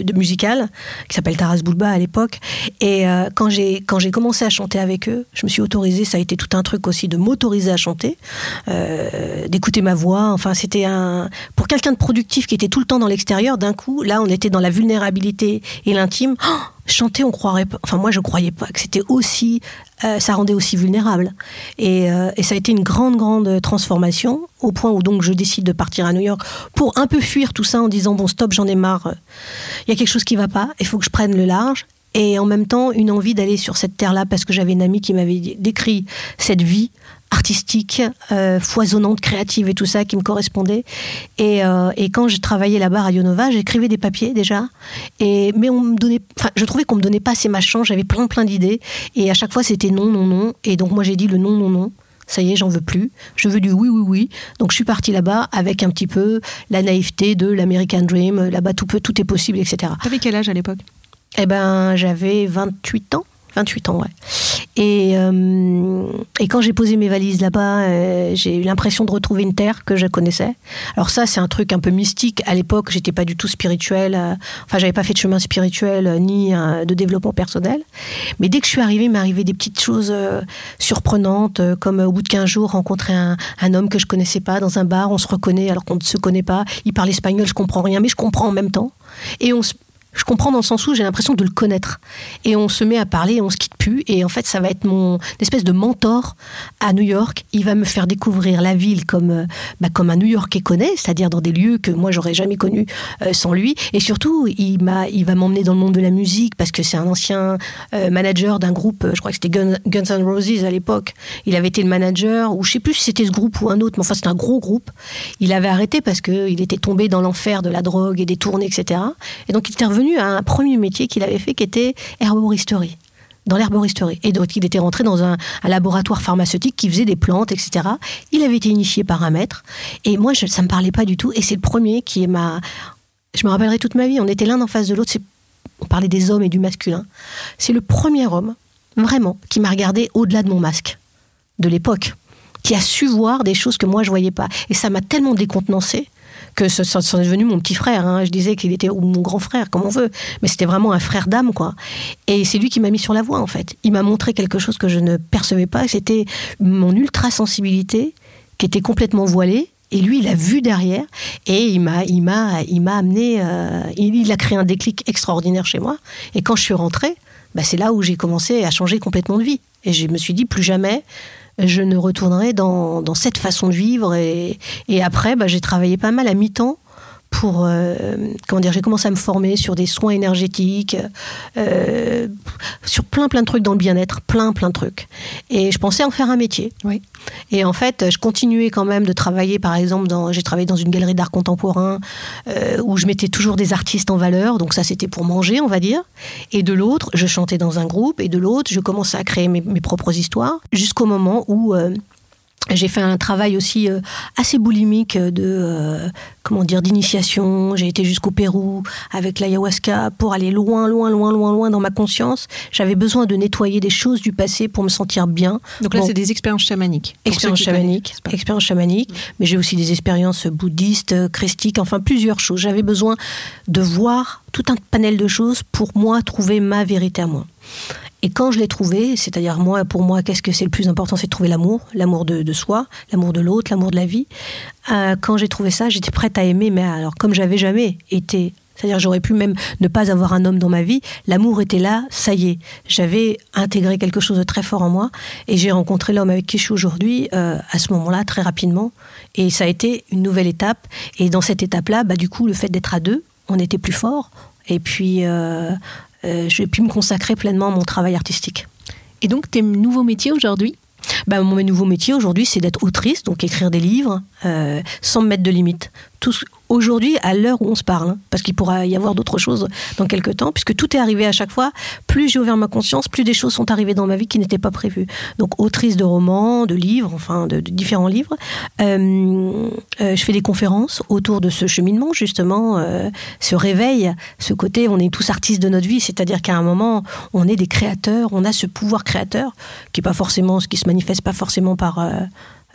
de musical qui s'appelle Taras Bulba à l'époque. Et euh, quand j'ai quand j'ai commencé à chanter avec eux, je me suis autorisée. Ça a été tout un truc aussi de m'autoriser à chanter, euh, d'écouter ma voix. Enfin, c'était un pour quelqu'un de productif qui était tout le temps dans l'extérieur. D'un coup, là, on était dans la vulnérabilité et l'intime. Oh, chanter, on croirait pas. Enfin, moi, je croyais pas que c'était aussi. euh, ça rendait aussi vulnérable. Et, euh, et ça a été une grande, grande transformation, au point où donc je décide de partir à New York pour un peu fuir tout ça en disant bon stop, j'en ai marre. Il y a quelque chose qui va pas. Il faut que je prenne le large. Et en même temps, une envie d'aller sur cette terre-là parce que j'avais une amie qui m'avait décrit cette vie artistique, euh, foisonnante, créative et tout ça qui me correspondait. Et, euh, et quand je travaillais là-bas à Radio Nova, j'écrivais des papiers déjà. Et, mais on me donnait, enfin, je trouvais qu'on me donnait pas assez ma chance. J'avais plein, plein d'idées. Et à chaque fois, c'était non, non, non. Et donc, moi, j'ai dit le non, non, non. Ça y est, j'en veux plus. Je veux du oui, oui, oui. Donc, je suis partie là-bas avec un petit peu la naïveté de l'American Dream. Là-bas, tout, peut, tout est possible, etc. T'avais quel âge à l'époque? Eh ben, j'avais 28 ans. 28 ans, ouais. Et, euh, et quand j'ai posé mes valises là-bas, euh, j'ai eu l'impression de retrouver une terre que je connaissais. Alors ça, c'est un truc un peu mystique. À l'époque, j'étais pas du tout spirituel. euh, enfin, j'avais pas fait de chemin spirituel ni de développement personnel. Mais dès que je suis arrivée, il arrivé des petites choses surprenantes, comme au bout de 15 jours, rencontrer un, un homme que je connaissais pas dans un bar. On se reconnaît alors qu'on ne se connaît pas. Il parle espagnol, je comprends rien, mais je comprends en même temps. Et on se je comprends dans le sens où j'ai l'impression de le connaître. Et on se met à parler on se quitte plus. Et en fait, ça va être mon espèce de mentor à New York. Il va me faire découvrir la ville comme, euh, bah, comme un New Yorkais connaît, c'est-à-dire dans des lieux que moi, j'aurais jamais connus euh, sans lui. Et surtout, il, m'a, il va m'emmener dans le monde de la musique parce que c'est un ancien euh, manager d'un groupe, je crois que c'était Guns, Guns N' Roses à l'époque. Il avait été le manager, ou je sais plus si c'était ce groupe ou un autre, mais enfin, c'était un gros groupe. Il avait arrêté parce qu'il était tombé dans l'enfer de la drogue et des tournées, etc. Et donc, il était revenu à un premier métier qu'il avait fait qui était herboristerie dans l'herboristerie. Et donc, il était rentré dans un, laboratoire pharmaceutique qui faisait des plantes, etc. Il avait été initié par un maître. Et moi, je, ça me parlait pas du tout. Et c'est le premier qui m'a. Je me rappellerai toute ma vie. On était l'un en face de l'autre. On parlait des hommes et du masculin. C'est le premier homme, vraiment, qui m'a regardé au-delà de mon masque, de l'époque, qui a su voir des choses que moi, je voyais pas. Et ça m'a tellement décontenancé que ça est devenu mon petit frère. hein. Je disais qu'il était ou mon grand frère, comme on veut, mais c'était vraiment un frère d'âme, quoi. Et c'est lui qui m'a mis sur la voie, en fait. Il m'a montré quelque chose que je ne percevais pas. C'était mon ultra sensibilité qui était complètement voilée. Et lui, il a vu derrière et il m'a, il m'a, il m'a amené. euh, il, il a créé un déclic extraordinaire chez moi. Et quand je suis rentrée, bah, c'est là où j'ai commencé à changer complètement de vie. Et je me suis dit plus jamais je ne retournerai dans, dans cette façon de vivre. Et, après, bah, j'ai travaillé pas mal à mi-temps pour euh, comment dire j'ai commencé à me former sur des soins énergétiques euh, sur plein plein de trucs dans le bien-être plein plein de trucs. Et je pensais en faire un métier. Oui. et en fait je continuais quand même de travailler par exemple dans j'ai travaillé dans une galerie d'art contemporain euh, où je mettais toujours des artistes en valeur. Donc ça c'était pour manger on va dire. Et de l'autre je chantais dans un groupe. Et de l'autre je commençais à créer mes, mes propres histoires jusqu'au moment où j'ai fait un travail aussi euh, assez boulimique de euh, comment dire d'initiation. J'ai été jusqu'au Pérou avec l'ayahuasca pour aller loin, loin, loin, loin, loin dans ma conscience. J'avais besoin de nettoyer des choses du passé pour me sentir bien. Donc là, Bon. c'est des expériences chamaniques. pour Expérience ceux qui connaissent, chamanique, n'est-ce pas expérience chamanique, mais j'ai aussi des expériences bouddhistes, euh, christiques, enfin plusieurs choses. J'avais besoin de voir tout un panel de choses pour moi trouver ma vérité à moi. Et quand je l'ai trouvé, c'est-à-dire moi, pour moi, qu'est-ce que c'est le plus important, c'est de trouver l'amour, l'amour de, soi, l'amour de l'autre, l'amour de la vie. Euh, quand j'ai trouvé ça, j'étais prête à aimer, mais alors comme j'avais jamais été, c'est-à-dire j'aurais pu même ne pas avoir un homme dans ma vie, l'amour était là, ça y est, j'avais intégré quelque chose de très fort en moi, et j'ai rencontré l'homme avec qui je suis aujourd'hui euh, à ce moment-là très rapidement, et ça a été une nouvelle étape. Et dans cette étape-là, bah du coup, le fait d'être à deux, on était plus fort, et puis euh, j'ai pu me consacrer pleinement à mon travail artistique. Et donc, tes nouveaux métiers aujourd'hui? Bah, Mon nouveau métier aujourd'hui, c'est d'être autrice, donc écrire des livres euh, sans me mettre de limites. Tout, aujourd'hui, à l'heure où on se parle, hein, parce qu'il pourra y avoir d'autres choses dans quelques temps, puisque tout est arrivé à chaque fois, plus j'ai ouvert ma conscience, plus des choses sont arrivées dans ma vie qui n'étaient pas prévues. Donc, autrice de romans, de livres, enfin, de, différents livres. Euh, euh, je fais des conférences autour de ce cheminement, justement, euh, ce réveil, ce côté, on est tous artistes de notre vie, c'est-à-dire qu'à un moment, on est des créateurs, on a ce pouvoir créateur, qui est pas forcément, qui se manifeste pas forcément par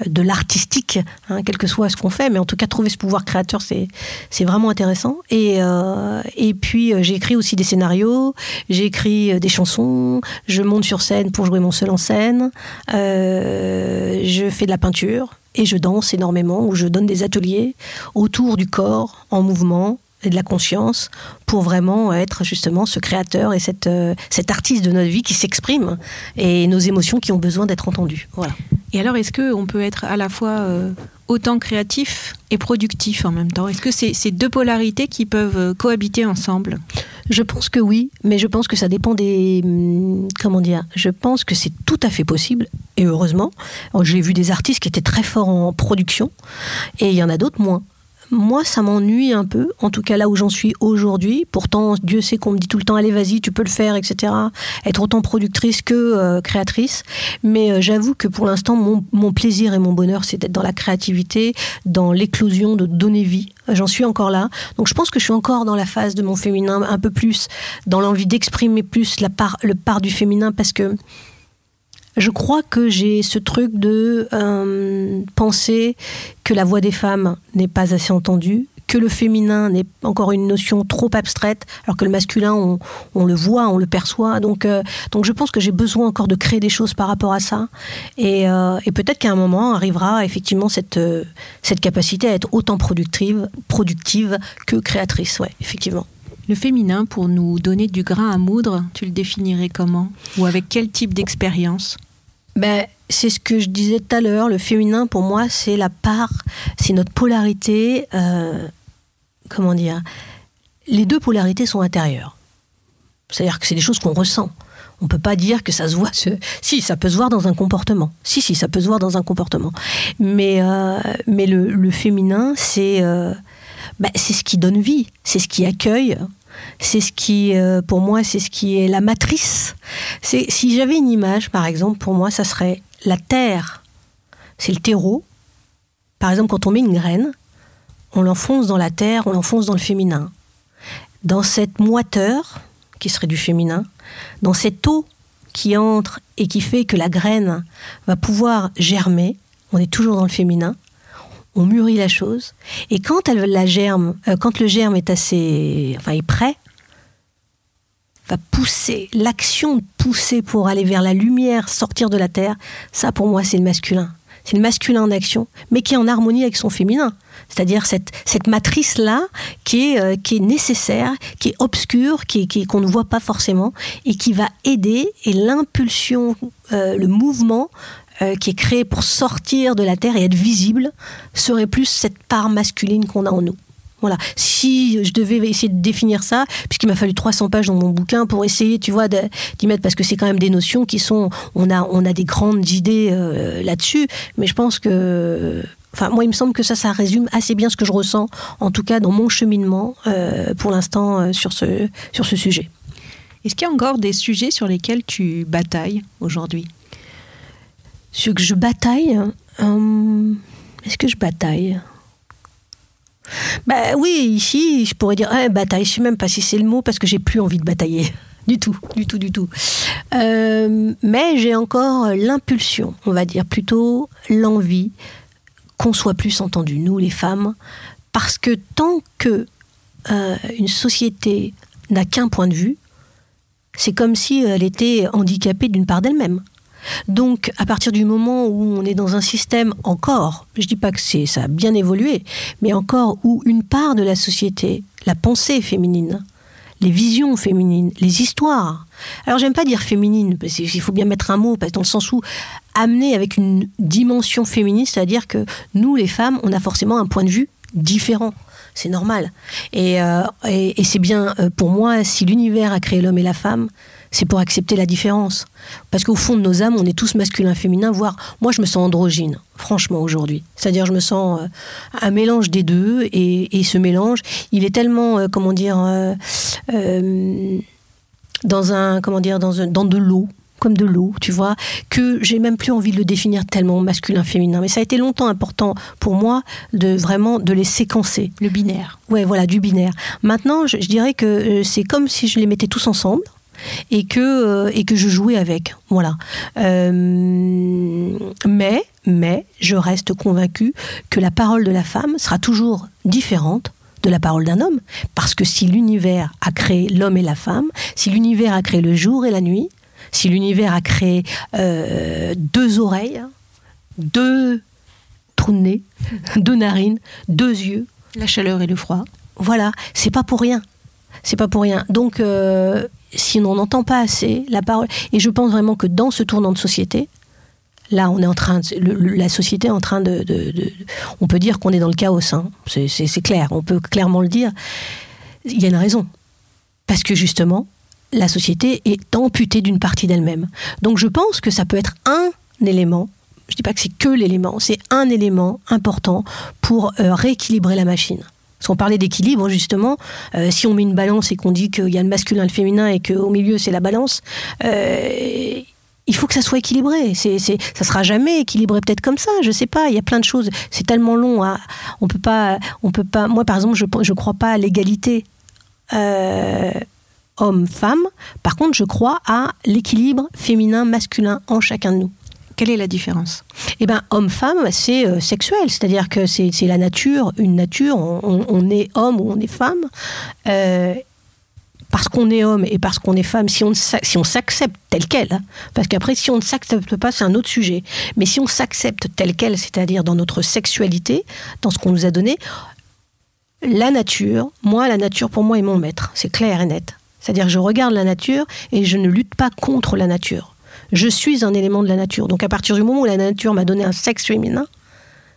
de l'artistique, hein, quel que soit ce qu'on fait, mais en tout cas trouver ce pouvoir créateur, c'est vraiment intéressant. Et euh, et puis euh, j'ai écrit aussi des scénarios, j'ai écrit euh, des chansons, je monte sur scène pour jouer mon seul en scène, je fais de la peinture et je danse énormément, ou je donne des ateliers autour du corps en mouvement et de la conscience pour vraiment être justement ce créateur et cette, cet artiste de notre vie qui s'exprime et nos émotions qui ont besoin d'être entendues. Voilà. Et alors, est-ce qu'on peut être à la fois euh, autant créatif et productif en même temps? Est-ce que c'est ces deux polarités qui peuvent euh, cohabiter ensemble? Je pense que oui, mais je pense que ça dépend des... Hum, comment dire Je pense que c'est tout à fait possible, et heureusement. J'ai vu des artistes qui étaient très forts en production, et il y en a d'autres moins moi, ça m'ennuie un peu, en tout cas là où j'en suis aujourd'hui. Pourtant, Dieu sait qu'on me dit tout le temps, allez, vas-y, tu peux le faire, etc. Être autant productrice que euh, créatrice. Mais euh, j'avoue que pour l'instant, mon, plaisir et mon bonheur, c'est d'être dans la créativité, dans l'éclosion, de donner vie. J'en suis encore là. Donc je pense que je suis encore dans la phase de mon féminin, un peu plus, dans l'envie d'exprimer plus la part, le part du féminin, parce que je crois que j'ai ce truc de euh, penser que la voix des femmes n'est pas assez entendue, que le féminin n'est encore une notion trop abstraite, alors que le masculin, on, le voit, on le perçoit. Donc, euh, donc je pense que j'ai besoin encore de créer des choses par rapport à ça. Et, euh, peut-être qu'à un moment arrivera effectivement cette, cette capacité à être autant productive, productive que créatrice. Ouais, effectivement. Le féminin, pour nous donner du grain à moudre, tu le définirais comment Ou avec quel type d'expérience ben, c'est ce que je disais tout à l'heure. Le féminin, pour moi, c'est la part, c'est notre polarité. Euh, comment dire Les deux polarités sont intérieures. C'est-à-dire que c'est des choses qu'on ressent. On peut pas dire que ça se voit. Si, ça peut se voir dans un comportement. Si, si, ça peut se voir dans un comportement. Mais, euh, mais le, féminin, c'est euh, ben, c'est ce qui donne vie, c'est ce qui accueille, c'est ce qui, euh, pour moi, c'est ce qui est la matrice. Si j'avais une image, par exemple, pour moi, ça serait la terre. C'est le terreau. Par exemple, quand on met une graine, on l'enfonce dans la terre, on l'enfonce dans le féminin. Dans cette moiteur, qui serait du féminin, dans cette eau qui entre et qui fait que la graine va pouvoir germer, on est toujours dans le féminin on mûrit la chose, et quand elle la germe, euh, quand le germe est assez, enfin est prêt, va pousser l'action de pousser pour aller vers la lumière, sortir de la terre. Ça, pour moi, c'est le masculin. C'est le masculin en action, mais qui est en harmonie avec son féminin. C'est-à-dire cette, matrice-là qui est, euh, qui est nécessaire, qui est obscure, qui, qui qu'on ne voit pas forcément, et qui va aider, et l'impulsion, euh, le mouvement euh, qui est créé pour sortir de la terre et être visible serait plus cette part masculine qu'on a en nous. Voilà. Si je devais essayer de définir ça, puisqu'il m'a fallu 300 pages dans mon bouquin pour essayer, tu vois, d'y mettre, parce que c'est quand même des notions qui sont, on a, on a des grandes idées euh, là-dessus, mais je pense que, enfin, moi, il me semble que ça, ça résume assez bien ce que je ressens, en tout cas dans mon cheminement, euh, pour l'instant, sur ce, sur ce sujet. Est-ce qu'il y a encore des sujets sur lesquels tu batailles aujourd'hui? Ce que je bataille. Euh, est-ce que je bataille? Bah oui, ici, je pourrais dire eh, bataille. Je sais même pas si c'est le mot parce que j'ai plus envie de batailler. Du tout, du tout, du tout. Euh, mais j'ai encore l'impulsion, on va dire plutôt l'envie qu'on soit plus entendu, nous les femmes, parce que tant que euh, une société n'a qu'un point de vue, c'est comme si elle était handicapée d'une part d'elle-même. Donc, à partir du moment où on est dans un système encore, je ne dis pas que c'est ça a bien évolué, mais encore où une part de la société, la pensée féminine, les visions féminines, les histoires. Alors j'aime pas dire féminine, parce qu'il faut bien mettre un mot, parce dans le sens où amener avec une dimension féministe, c'est-à-dire que nous les femmes, on a forcément un point de vue différent. C'est normal. Et, euh, c'est bien euh, pour moi, si l'univers a créé l'homme et la femme, c'est pour accepter la différence. Parce qu'au fond de nos âmes, on est tous masculins, féminins, voire moi je me sens androgyne, franchement aujourd'hui. C'est-à-dire je me sens euh, un mélange des deux et, et, ce mélange, il est tellement, euh, comment dire, euh, dans un, comment dire, dans, un, dans de l'eau comme de l'eau, tu vois, que j'ai même plus envie de le définir tellement masculin, féminin. Mais ça a été longtemps important pour moi de vraiment de les séquencer. Le binaire. Ouais, voilà, du binaire. Maintenant, je, je dirais que c'est comme si je les mettais tous ensemble et que, euh, et que je jouais avec. Voilà. Euh, mais, mais, je reste convaincue que la parole de la femme sera toujours différente de la parole d'un homme. Parce que si l'univers a créé l'homme et la femme, si l'univers a créé le jour et la nuit, si l'univers a créé euh, deux oreilles, deux trous de nez, deux narines, deux yeux, la chaleur et le froid, voilà, c'est pas pour rien. C'est pas pour rien. Donc, euh, si on n'entend pas assez la parole, et je pense vraiment que dans ce tournant de société, là, on est en train, de, la société est en train de on peut dire qu'on est dans le chaos. Hein. C'est clair, on peut clairement le dire. Il y a une raison, parce que justement, la société est amputée d'une partie d'elle-même. Donc, je pense que ça peut être un élément je ne dis pas que c'est que l'élément, c'est un élément important pour euh, rééquilibrer la machine. Parce qu'on parlait d'équilibre, justement, euh, si on met une balance et qu'on dit qu'il y a le masculin et le féminin et qu'au milieu c'est la balance, euh, il faut que ça soit équilibré. C'est, c'est, ça sera jamais équilibré peut-être comme ça. Je sais pas. Il y a plein de choses. C'est tellement long. Hein. On peut pas. On peut pas. Moi, par exemple, je je crois pas à l'égalité. Euh, homme-femme. Par contre, je crois à l'équilibre féminin-masculin en chacun de nous. Quelle est la différence Eh bien, homme-femme, c'est euh, sexuel, c'est-à-dire que c'est la nature, une nature, on, est homme ou on est femme. Euh, parce qu'on est homme et parce qu'on est femme, si on, s'accepte tel quel, hein, parce qu'après, si on ne s'accepte pas, c'est un autre sujet, mais si on s'accepte tel quel, c'est-à-dire dans notre sexualité, dans ce qu'on nous a donné, la nature, moi, la nature pour moi est mon maître, c'est clair et net. C'est-à-dire je regarde la nature et je ne lutte pas contre la nature. Je suis un élément de la nature. Donc à partir du moment où la nature m'a donné un sexe féminin,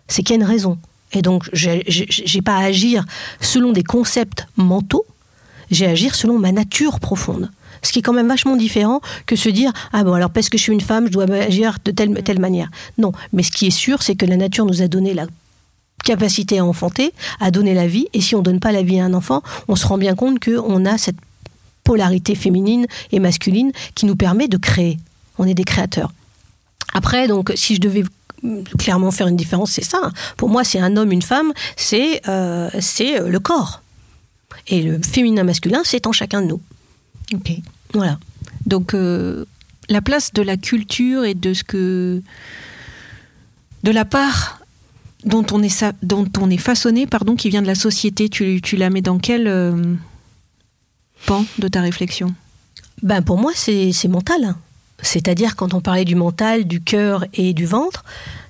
c'est qu'il y a une raison. Et donc j'ai pas à agir selon des concepts mentaux, j'ai à agir selon ma nature profonde. Ce qui est quand même vachement différent que se dire ah bon alors parce que je suis une femme je dois agir de telle telle manière. Non, mais ce qui est sûr c'est que la nature nous a donné la capacité à enfanter, à donner la vie, et si on donne pas la vie à un enfant, on se rend bien compte qu'on a cette polarité féminine et masculine qui nous permet de créer. On est des créateurs. Après, donc, si je devais clairement faire une différence, c'est ça. Pour moi, c'est un homme, une femme, c'est euh, c'est le corps. Et le féminin, masculin, c'est en chacun de nous. Ok. Voilà. Donc, euh, la place de la culture et de ce que. de la part dont on est, dont on est façonné, pardon, qui vient de la société, tu, tu la mets dans quel. Euh pan de ta réflexion? Ben Pour moi, c'est mental. C'est-à-dire, quand on parlait du mental, du cœur et du ventre,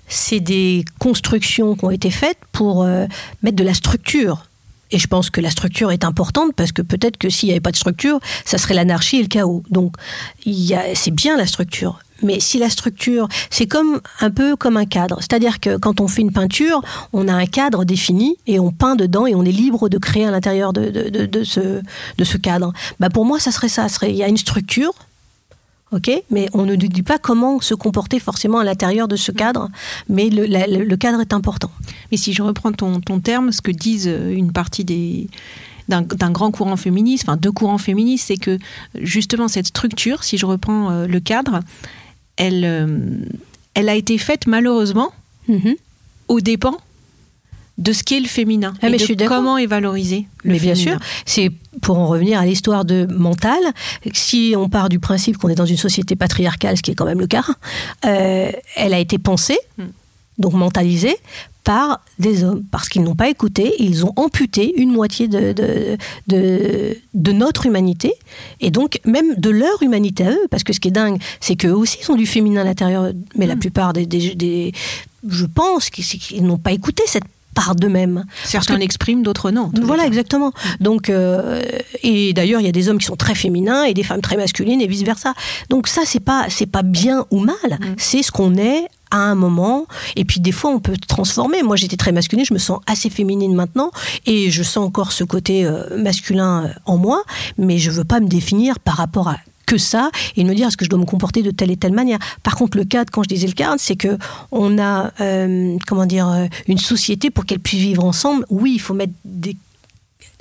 c'est des constructions qui ont été faites pour euh, mettre de la structure. Et je pense que la structure est importante parce que peut-être que s'il n'y avait pas de structure, ça serait l'anarchie et le chaos. Donc, c'est bien la structure. Mais si la structure, c'est comme un peu comme un cadre, c'est-à-dire que quand on fait une peinture, on a un cadre défini et on peint dedans et on est libre de créer à l'intérieur de, ce, cadre. Bah pour moi, ça serait ça. Il y a une structure, ok, mais on ne dit pas comment se comporter forcément à l'intérieur de ce cadre, mais le, la, le, cadre est important. Mais si je reprends ton, ton terme, ce que disent une partie des d'un grand courant féministe, enfin deux courants féministes, c'est que justement cette structure, si je reprends euh, le cadre, elle, euh, elle a été faite malheureusement mm -hmm. aux dépens de ce qu'est le féminin ah, et de comment est valorisé le mais féminin. bien sûr c'est pour en revenir à l'histoire de mental si on part du principe qu'on est dans une société patriarcale ce qui est quand même le cas euh, elle a été pensée mm. donc mentalisée par des hommes, parce qu'ils n'ont pas écouté, ils ont amputé une moitié de, de, de, de, notre humanité, et donc même de leur humanité à eux, parce que ce qui est dingue, c'est qu'eux aussi sont du féminin à l'intérieur, mais mmh. la plupart des, des, des je pense qu'ils n'ont pas écouté cette part d'eux-mêmes. Certains l'expriment, d'autres non. Voilà, exactement. Donc, euh, et d'ailleurs, il y a des hommes qui sont très féminins et des femmes très masculines et vice versa. Donc ça, c'est pas, c'est pas bien ou mal. Mmh. C'est ce qu'on est à un moment. Et puis des fois, on peut transformer. Moi, j'étais très masculine, je me sens assez féminine maintenant, et je sens encore ce côté euh, masculin euh, en moi, mais je veux pas me définir par rapport à que ça et de me dire est-ce que je dois me comporter de telle et telle manière? Par contre, le cadre, quand je disais le cadre, c'est que on a, euh, comment dire, euh, une société pour qu'elle puisse vivre ensemble. Oui, il faut mettre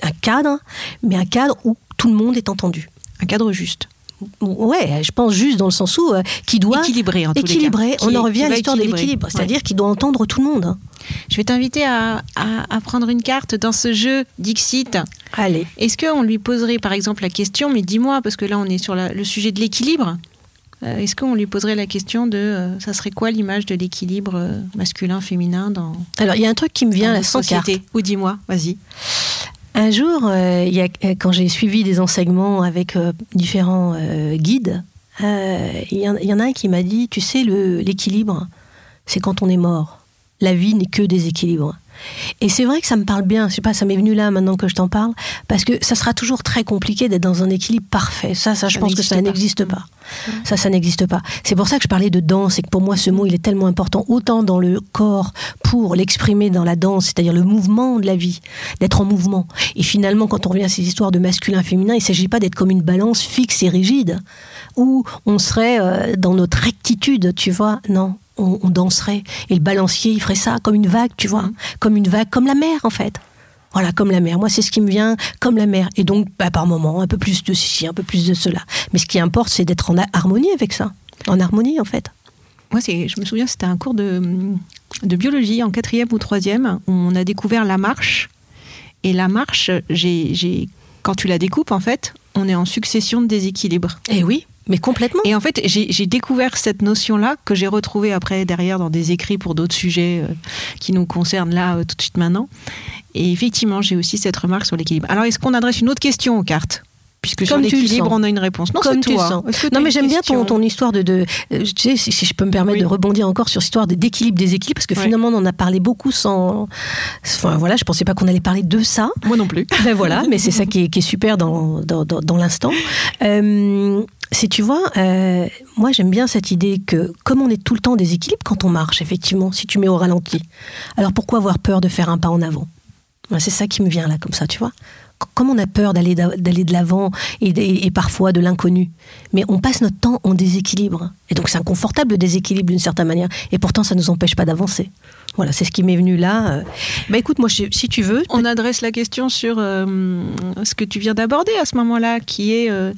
un cadre, mais un cadre où tout le monde est entendu. Un cadre juste. Ouais, je pense juste dans le sens où euh, qui doit Équilibré en tous les cas. équilibrer. Qui On en revient à l'histoire de équilibrer. l'équilibre, Ouais. c'est-à-dire qu'il doit entendre tout le monde. hein. Je vais t'inviter à, à- à prendre une carte dans ce jeu Dixit. Allez. Est-ce qu'on lui poserait par exemple la question, mais dis-moi, parce que là on est sur la- le sujet de l'équilibre, euh, est-ce qu'on lui poserait la question de euh, ça serait quoi l'image de l'équilibre euh, masculin-féminin dans, Alors, il y a un truc qui me vient là notre sans carte. Ou dis-moi, vas-y. Un jour, euh, euh, quand j'ai suivi des enseignements avec euh, différents guides, il y, en- a un qui m'a dit, tu sais, l'équilibre, c'est quand on est mort. La vie n'est que déséquilibre. Et c'est vrai que ça me parle bien, je sais pas, ça m'est venu là maintenant que je t'en parle, parce que ça sera toujours très compliqué d'être dans un équilibre parfait. Ça, ça, je Ça pense que ça n'existe pas. n'existe pas. Ça, ça n'existe pas. C'est pour ça que je parlais de danse et que pour moi, ce mot, il est tellement important, autant dans le corps pour l'exprimer dans la danse, c'est-à-dire le mouvement de la vie, d'être en mouvement. Et finalement, quand on revient à ces histoires de masculin-féminin, il ne s'agit pas d'être comme une balance fixe et rigide, où on serait euh, dans notre rectitude, tu vois. Non, on, on danserait. Et le balancier, il ferait ça comme une vague, tu vois. Comme une vague, comme la mer, en fait. Voilà, comme la mer. Moi, c'est ce qui me vient comme la mer. Et donc, bah, par moment, un peu plus de ceci, un peu plus de cela. Mais ce qui importe, c'est d'être en harmonie avec ça. En harmonie, en fait. Moi, je me souviens, c'était un cours de, de biologie en quatrième ou troisième. où On a découvert la marche. Et la marche, j'ai, j'ai, quand tu la découpes, en fait, on est en succession de déséquilibres. Et oui, mais complètement. Et en fait, j'ai, découvert cette notion-là que j'ai retrouvée après derrière dans des écrits pour d'autres sujets euh, qui nous concernent là euh, tout de suite maintenant. Et effectivement, j'ai aussi cette remarque sur l'équilibre. Alors, est-ce qu'on adresse une autre question aux cartes? Puisque sur Comme tu le l'équilibre, on a une réponse. Non, Comme tu Non, mais j'aime bien ton, histoire de. de euh, tu sais, si, si je peux me permettre Oui. de rebondir encore sur cette histoire d'équilibre, déséquilibre, parce que Ouais. finalement, on en a parlé beaucoup sans. Enfin, voilà, je pensais pas qu'on allait parler de ça. Moi non plus. Ben voilà, mais c'est ça qui est, qui est super dans, dans, dans- dans l'instant. Euh, si tu vois, euh, moi j'aime bien cette idée que comme on est tout le temps en déséquilibre quand on marche, effectivement, si tu mets au ralenti, alors pourquoi avoir peur de faire un pas en avant? C'est ça qui me vient là, comme ça, tu vois. Comme on a peur d'aller d'a- d'aller de l'avant et, et- et parfois de l'inconnu, mais on passe notre temps en déséquilibre. Et donc c'est inconfortable le déséquilibre d'une certaine manière, et pourtant ça ne nous empêche pas d'avancer. Voilà, c'est ce qui m'est venu là. Euh, Bah écoute, moi, je- si tu veux, On adresse la question sur euh, ce que tu viens d'aborder à ce moment-là, qui est euh,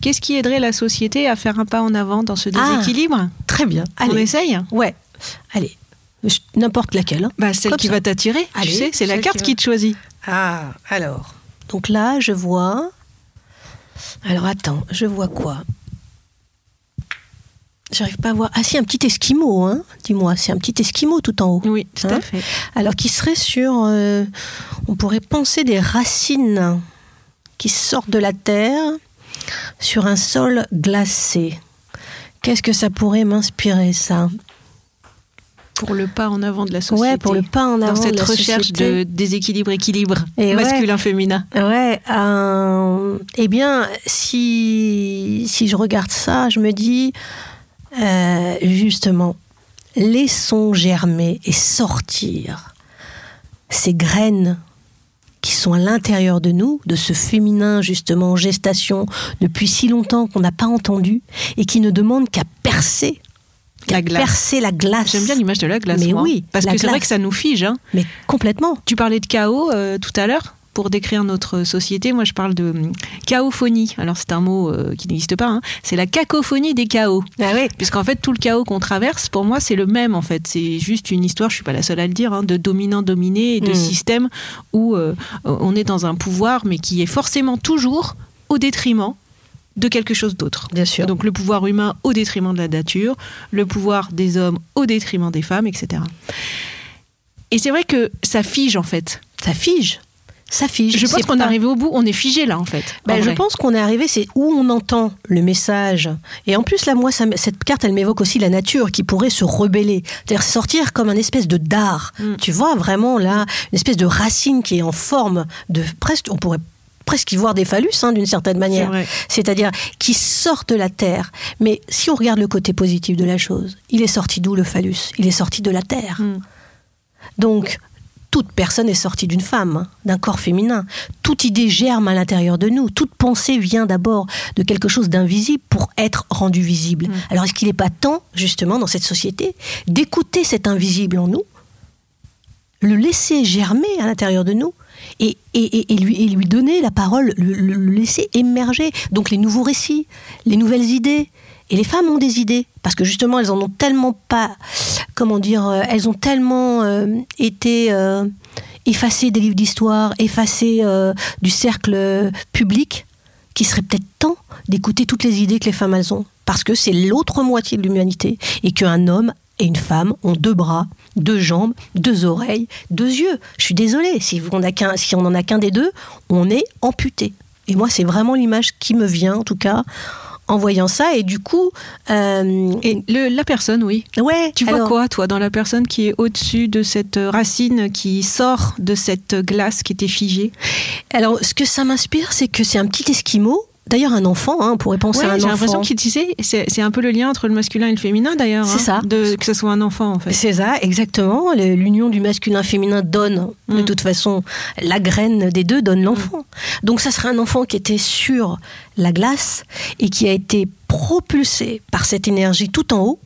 qu'est-ce qui aiderait la société à faire un pas en avant dans ce Ah, déséquilibre très bien. On Allez, essaye Ouais, allez, n'importe laquelle. hein. bah, Celle Comme qui ça. va t'attirer, tu sais, c'est la carte qui te choisit. Ah, alors. Donc là, je vois. Alors attends, je vois quoi? J'arrive pas à voir. Ah, si, un petit esquimau, hein Dis-moi, c'est un petit esquimau tout en haut. Oui, tout Hein? à fait. Alors, qui serait sur. euh, on pourrait penser des racines qui sortent de la terre sur un sol glacé. Qu'est-ce que ça pourrait m'inspirer, ça? Pour le pas en avant de la société. Ouais, pour le pas en avant Dans cette de la recherche société. de déséquilibre-équilibre, Et ouais. masculin-féminin. Ouais, euh, eh bien, si, si je regarde ça, je me dis, euh, justement, laissons germer et sortir ces graines qui sont à l'intérieur de nous, de ce féminin justement en gestation depuis si longtemps qu'on n'a pas entendu et qui ne demande qu'à percer, La glace. percer la glace. J'aime bien l'image de la glace. Mais moi. oui, Parce que c'est vrai que ça nous fige. hein. Mais complètement. Tu parlais de chaos euh, tout à l'heure pour décrire notre société. Moi, je parle de hum, chaophonie. Alors, c'est un mot euh, qui n'existe pas. hein. C'est la cacophonie des chaos. Ah oui. Puisqu'en fait, tout le chaos qu'on traverse, pour moi, c'est le même. En fait, c'est juste une histoire. Je suis pas la seule à le dire, hein, de dominant-dominé et de Mm. système où euh, on est dans un pouvoir, mais qui est forcément toujours au détriment de quelque chose d'autre. Bien sûr. Donc le pouvoir humain au détriment de la nature, le pouvoir des hommes au détriment des femmes, etc. Et c'est vrai que ça fige en fait. Ça fige. Ça fige. Je pense qu'on est arrivé au bout, on est figé là en fait. Ben, en je vrai. pense qu'on est arrivé, c'est où on entend le message. Et en plus, là, moi, ça cette carte, elle m'évoque aussi la nature qui pourrait se rebeller. C'est-à-dire sortir comme un espèce de dard. Mm. Tu vois, vraiment, là, une espèce de racine qui est en forme de presque, on pourrait presque y voir des phallus, hein, d'une certaine manière. C'est-à-dire qui sort de la terre. Mais si on regarde le côté positif de la chose, il est sorti d'où le phallus? Il est sorti de la terre. Mm. Donc, toute personne est sortie d'une femme, hein, d'un corps féminin. Toute idée germe à l'intérieur de nous. Toute pensée vient d'abord de quelque chose d'invisible pour être rendu visible. Alors est-ce qu'il n'est pas temps, justement, dans cette société, d'écouter cet invisible en nous, le laisser germer à l'intérieur de nous et, et- et lui, et lui donner la parole, le, le- le laisser émerger. Donc les nouveaux récits, les nouvelles idées. Et les femmes ont des idées, parce que justement, elles en ont tellement pas, comment dire, euh, elles ont tellement euh, été euh, effacées des livres d'histoire, effacées du cercle public, qu'il serait peut-être temps d'écouter toutes les idées que les femmes elles ont. Parce que c'est l'autre moitié de l'humanité, et qu'un homme et une femme ont deux bras, deux jambes, deux oreilles, deux yeux. Je suis désolée, si on si n'en a qu'un des deux, on est amputé. Et moi, c'est vraiment l'image qui me vient, en tout cas, en voyant ça. Et du coup, euh, Et le- la personne, oui. ouais. Tu vois alors- quoi, toi, dans la personne qui est au-dessus de cette racine qui sort de cette glace qui était figée? Alors, ce que ça m'inspire, c'est que c'est un petit esquimau. D'ailleurs, un enfant, hein, on pourrait penser Ouais, à un j'ai enfant. l'impression qu'il tu sais, c'est un peu le lien entre le masculin et le féminin d'ailleurs. C'est hein, ça. De, que ce soit un enfant en fait. C'est ça, exactement. L'union du masculin-féminin donne, de Mm. toute façon, la graine des deux donne l'enfant. Donc ça serait un enfant qui était sur la glace et qui a été propulsé par cette énergie tout en haut,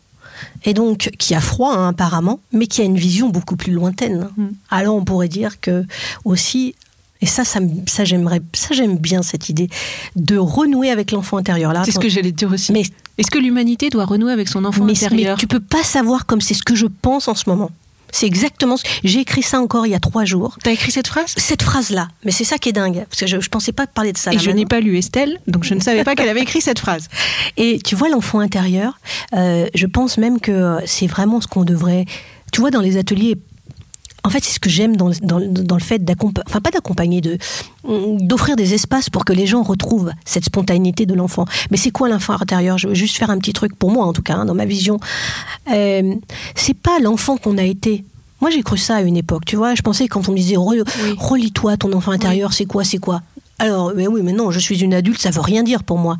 et donc qui a froid hein, apparemment, mais qui a une vision beaucoup plus lointaine. Mm. Alors on pourrait dire que aussi, et ça, ça, ça j'aimerais, ça j'aime bien cette idée de renouer avec l'enfant intérieur. Là, C'est ce que j'allais te dire aussi. mais Est-ce que l'humanité doit renouer avec son enfant mais, mais intérieur tu peux pas savoir comme c'est ce que je pense en ce moment. C'est exactement ce... J'ai écrit ça encore il y a trois jours. T'as écrit cette phrase? Cette phrase-là, mais c'est ça qui est dingue, parce que je, je pensais pas parler de ça. Et là je n'ai pas lu Estelle, donc je ne savais pas qu'elle avait écrit cette phrase. Et tu vois l'enfant intérieur, euh, je pense même que c'est vraiment ce qu'on devrait. Tu vois dans les ateliers. En fait, c'est ce que j'aime dans, dans, dans le fait d'accompagner, enfin pas d'accompagner, de d'offrir des espaces pour que les gens retrouvent cette spontanéité de l'enfant. Mais c'est quoi l'enfant intérieur? Je veux juste faire un petit truc pour moi, en tout cas, hein, dans ma vision. Euh, c'est pas l'enfant qu'on a été. Moi, j'ai cru ça à une époque. Tu vois, je pensais quand on me disait Re- relis-toi ton enfant intérieur, c'est quoi, c'est quoi? Alors, mais oui, mais non, je suis une adulte, ça veut rien dire pour moi.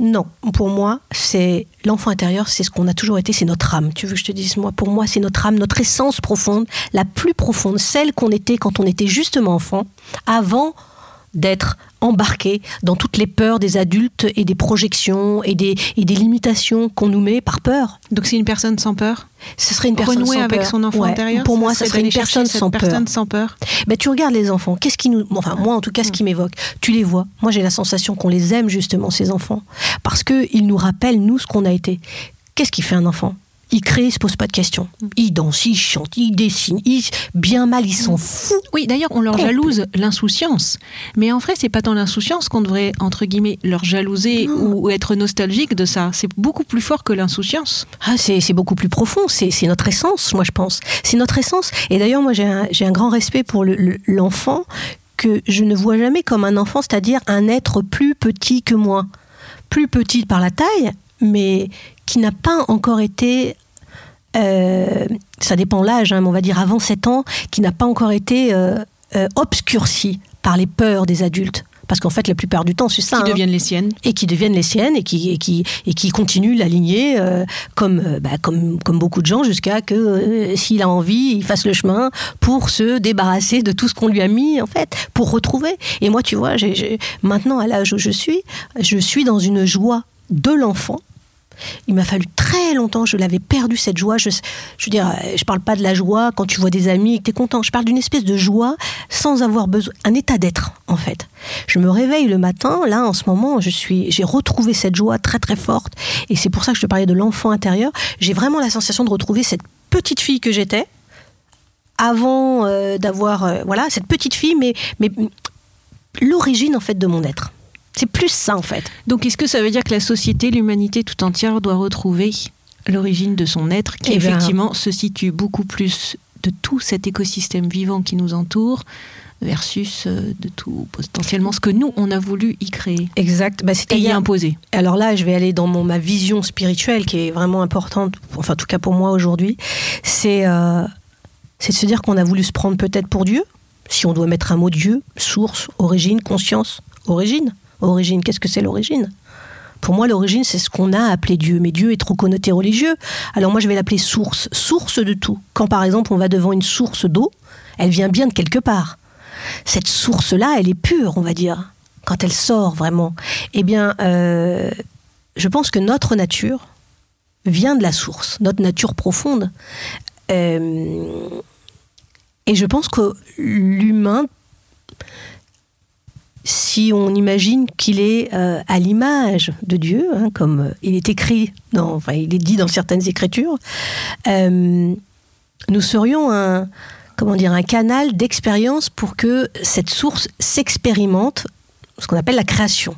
Non, pour moi, c'est l'enfant intérieur, c'est ce qu'on a toujours été, c'est notre âme. Tu veux que je te dise moi Pour moi, c'est notre âme, notre essence profonde, la plus profonde, celle qu'on était quand on était justement enfant, avant d'être embarqué dans toutes les peurs des adultes et des projections et des, et des limitations qu'on nous met par peur. Donc c'est une personne sans peur Ce serait une personne Renouer sans avec peur. son enfant Ouais, intérieur Pour moi, ça serait une personne sans personne sans peur. Ben, tu regardes les enfants, qu'est-ce qui nous. Enfin, moi en tout cas, ce qui m'évoque, tu les vois. Moi, j'ai la sensation qu'on les aime justement, ces enfants. Parce qu'ils nous rappellent, nous, ce qu'on a été. Qu'est-ce qui fait un enfant? Il crée, il se pose pas de questions. Il danse, il chante, il dessine, il... bien mal, il s'en fout. Oui, d'ailleurs, on leur jalouse l'insouciance. Mais en vrai, c'est pas tant l'insouciance qu'on devrait, entre guillemets, leur jalouser ou être nostalgique de ça. C'est beaucoup plus fort que l'insouciance. Ah, c'est beaucoup plus profond, c'est c'est notre essence, moi je pense. C'est notre essence. Et d'ailleurs, moi j'ai un, un grand respect pour le- le- l'enfant que je ne vois jamais comme un enfant, c'est-à-dire un être plus petit que moi. Plus petit par la taille, mais qui n'a pas encore été... euh, ça dépend l'âge, hein, mais on va dire avant 7 ans, qui n'a pas encore été euh, euh, obscurci par les peurs des adultes. Parce qu'en fait, la plupart du temps, c'est ça. Qui hein deviennent les siennes. et qui deviennent les siennes et qui, et qui, et qui continuent la lignée comme, bah, comme, comme beaucoup de gens jusqu'à que s'il a envie, il fasse le chemin pour se débarrasser de tout ce qu'on lui a mis en fait, pour retrouver. Et moi, tu vois, j'ai- maintenant à l'âge où je suis, je suis dans une joie de l'enfant. Il m'a fallu très longtemps, je l'avais perdu cette joie. Je, je veux dire, je parle pas de la joie quand tu vois des amis et que tu es content. Je parle d'une espèce de joie sans avoir besoin, un état d'être en fait. Je me réveille le matin, là en ce moment, je suis, j'ai retrouvé cette joie très très forte et c'est pour ça que je te parlais de l'enfant intérieur. J'ai vraiment la sensation de retrouver cette petite fille que j'étais avant euh, d'avoir, euh, voilà, cette petite fille, mais, mais l'origine en fait de mon être. C'est plus ça en fait. Donc, est-ce que ça veut dire que la société, l'humanité tout entière doit retrouver l'origine de son être, qui Eh ben- effectivement se situe beaucoup plus de tout cet écosystème vivant qui nous entoure versus euh, de tout potentiellement ce que nous on a voulu y créer Exact. Bah, et y imposer. Alors là, je vais aller dans mon, ma vision spirituelle qui est vraiment importante, enfin en tout cas pour moi aujourd'hui, c'est euh, c'est de se dire qu'on a voulu se prendre peut-être pour Dieu, si on doit mettre un mot Dieu, source, origine, conscience, origine. Origine, qu'est-ce que c'est l'origine? Pour moi, l'origine, c'est ce qu'on a appelé Dieu. Mais Dieu est trop connoté religieux. Alors moi, je vais l'appeler source. Source de tout. Quand par exemple, on va devant une source d'eau, elle vient bien de quelque part. Cette source-là, elle est pure, on va dire. Quand elle sort vraiment. Eh bien, euh, je pense que notre nature vient de la source, notre nature profonde. Euh, et je pense que l'humain si on imagine qu'il est euh, à l'image de Dieu, hein, comme il est écrit, dans, dit dans certaines écritures, euh, nous serions un, comment dire, un canal d'expérience pour que cette source s'expérimente, ce qu'on appelle la création.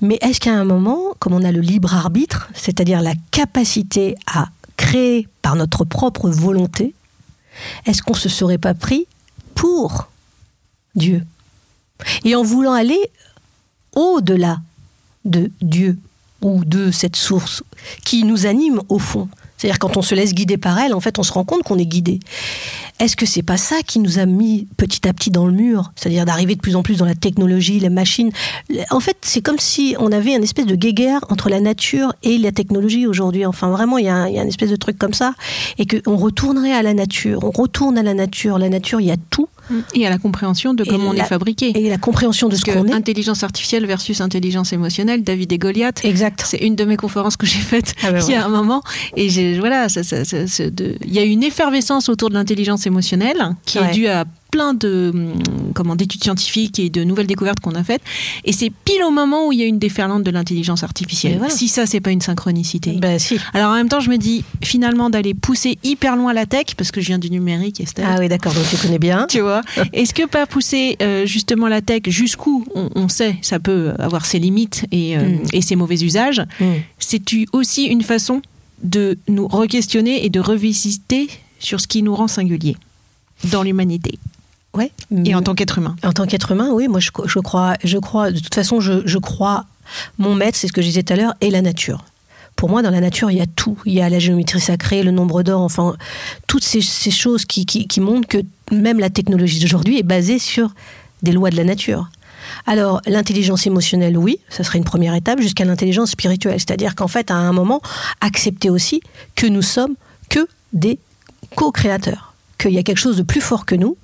Mais est-ce qu'à un moment, comme on a le libre arbitre, c'est-à-dire la capacité à créer par notre propre volonté, est-ce qu'on se serait pas pris pour Dieu? Et en voulant aller au-delà de Dieu ou de cette source qui nous anime au fond. C'est-à-dire quand on se laisse guider par elle, en fait, on se rend compte qu'on est guidé. Est-ce que c'est pas ça qui nous a mis petit à petit dans le mur C'est-à-dire d'arriver de plus en plus dans la technologie, les machines. En fait, c'est comme si on avait une espèce de guéguerre entre la nature et la technologie aujourd'hui. Enfin, vraiment, il y, a y a une espèce de truc comme ça. Et qu'on retournerait à la nature. On retourne à la nature. La nature, il y a tout. Et à la compréhension de comment on est fabriqué. Et la compréhension de ce qu'on est. Intelligence artificielle versus intelligence émotionnelle, David et Goliath. Exact. C'est une de mes conférences que j'ai faites ah ben il y a un moment. Et voilà, ça, ça, ça, de... il y a une effervescence autour de l'intelligence émotionnelle qui est due à plein de hum, comment d'études scientifiques et de nouvelles découvertes qu'on a faites. Et c'est pile au moment où il y a une déferlante de l'intelligence artificielle. Si ça, c'est pas une synchronicité. Ben, si. Alors en même temps, je me dis finalement d'aller pousser hyper loin la tech, parce que je viens du numérique, Estelle. Ah oui, d'accord, donc tu connais bien. tu vois. Est-ce que pas pousser euh, justement la tech jusqu'où on, sait ça peut avoir ses limites et, euh, mm. et ses mauvais usages mm. C'est aussi une façon de nous re-questionner et de revisiter sur ce qui nous rend singuliers dans l'humanité? Ouais. Et en tant qu'être humain. En tant qu'être humain, oui, moi je, je, crois, je crois, de toute façon, je, je crois, mon maître, c'est ce que je disais tout à l'heure, et la nature. Pour moi, dans la nature, il y a tout. Il y a la géométrie sacrée, le nombre d'or, enfin, toutes ces, ces choses qui, qui, qui, montrent que même la technologie d'aujourd'hui est basée sur des lois de la nature. Alors, l'intelligence émotionnelle, oui, ça serait une première étape, jusqu'à l'intelligence spirituelle. C'est-à-dire qu'en fait, à un moment, accepter aussi que nous sommes que des co-créateurs, qu'il y a quelque chose de plus fort que nous,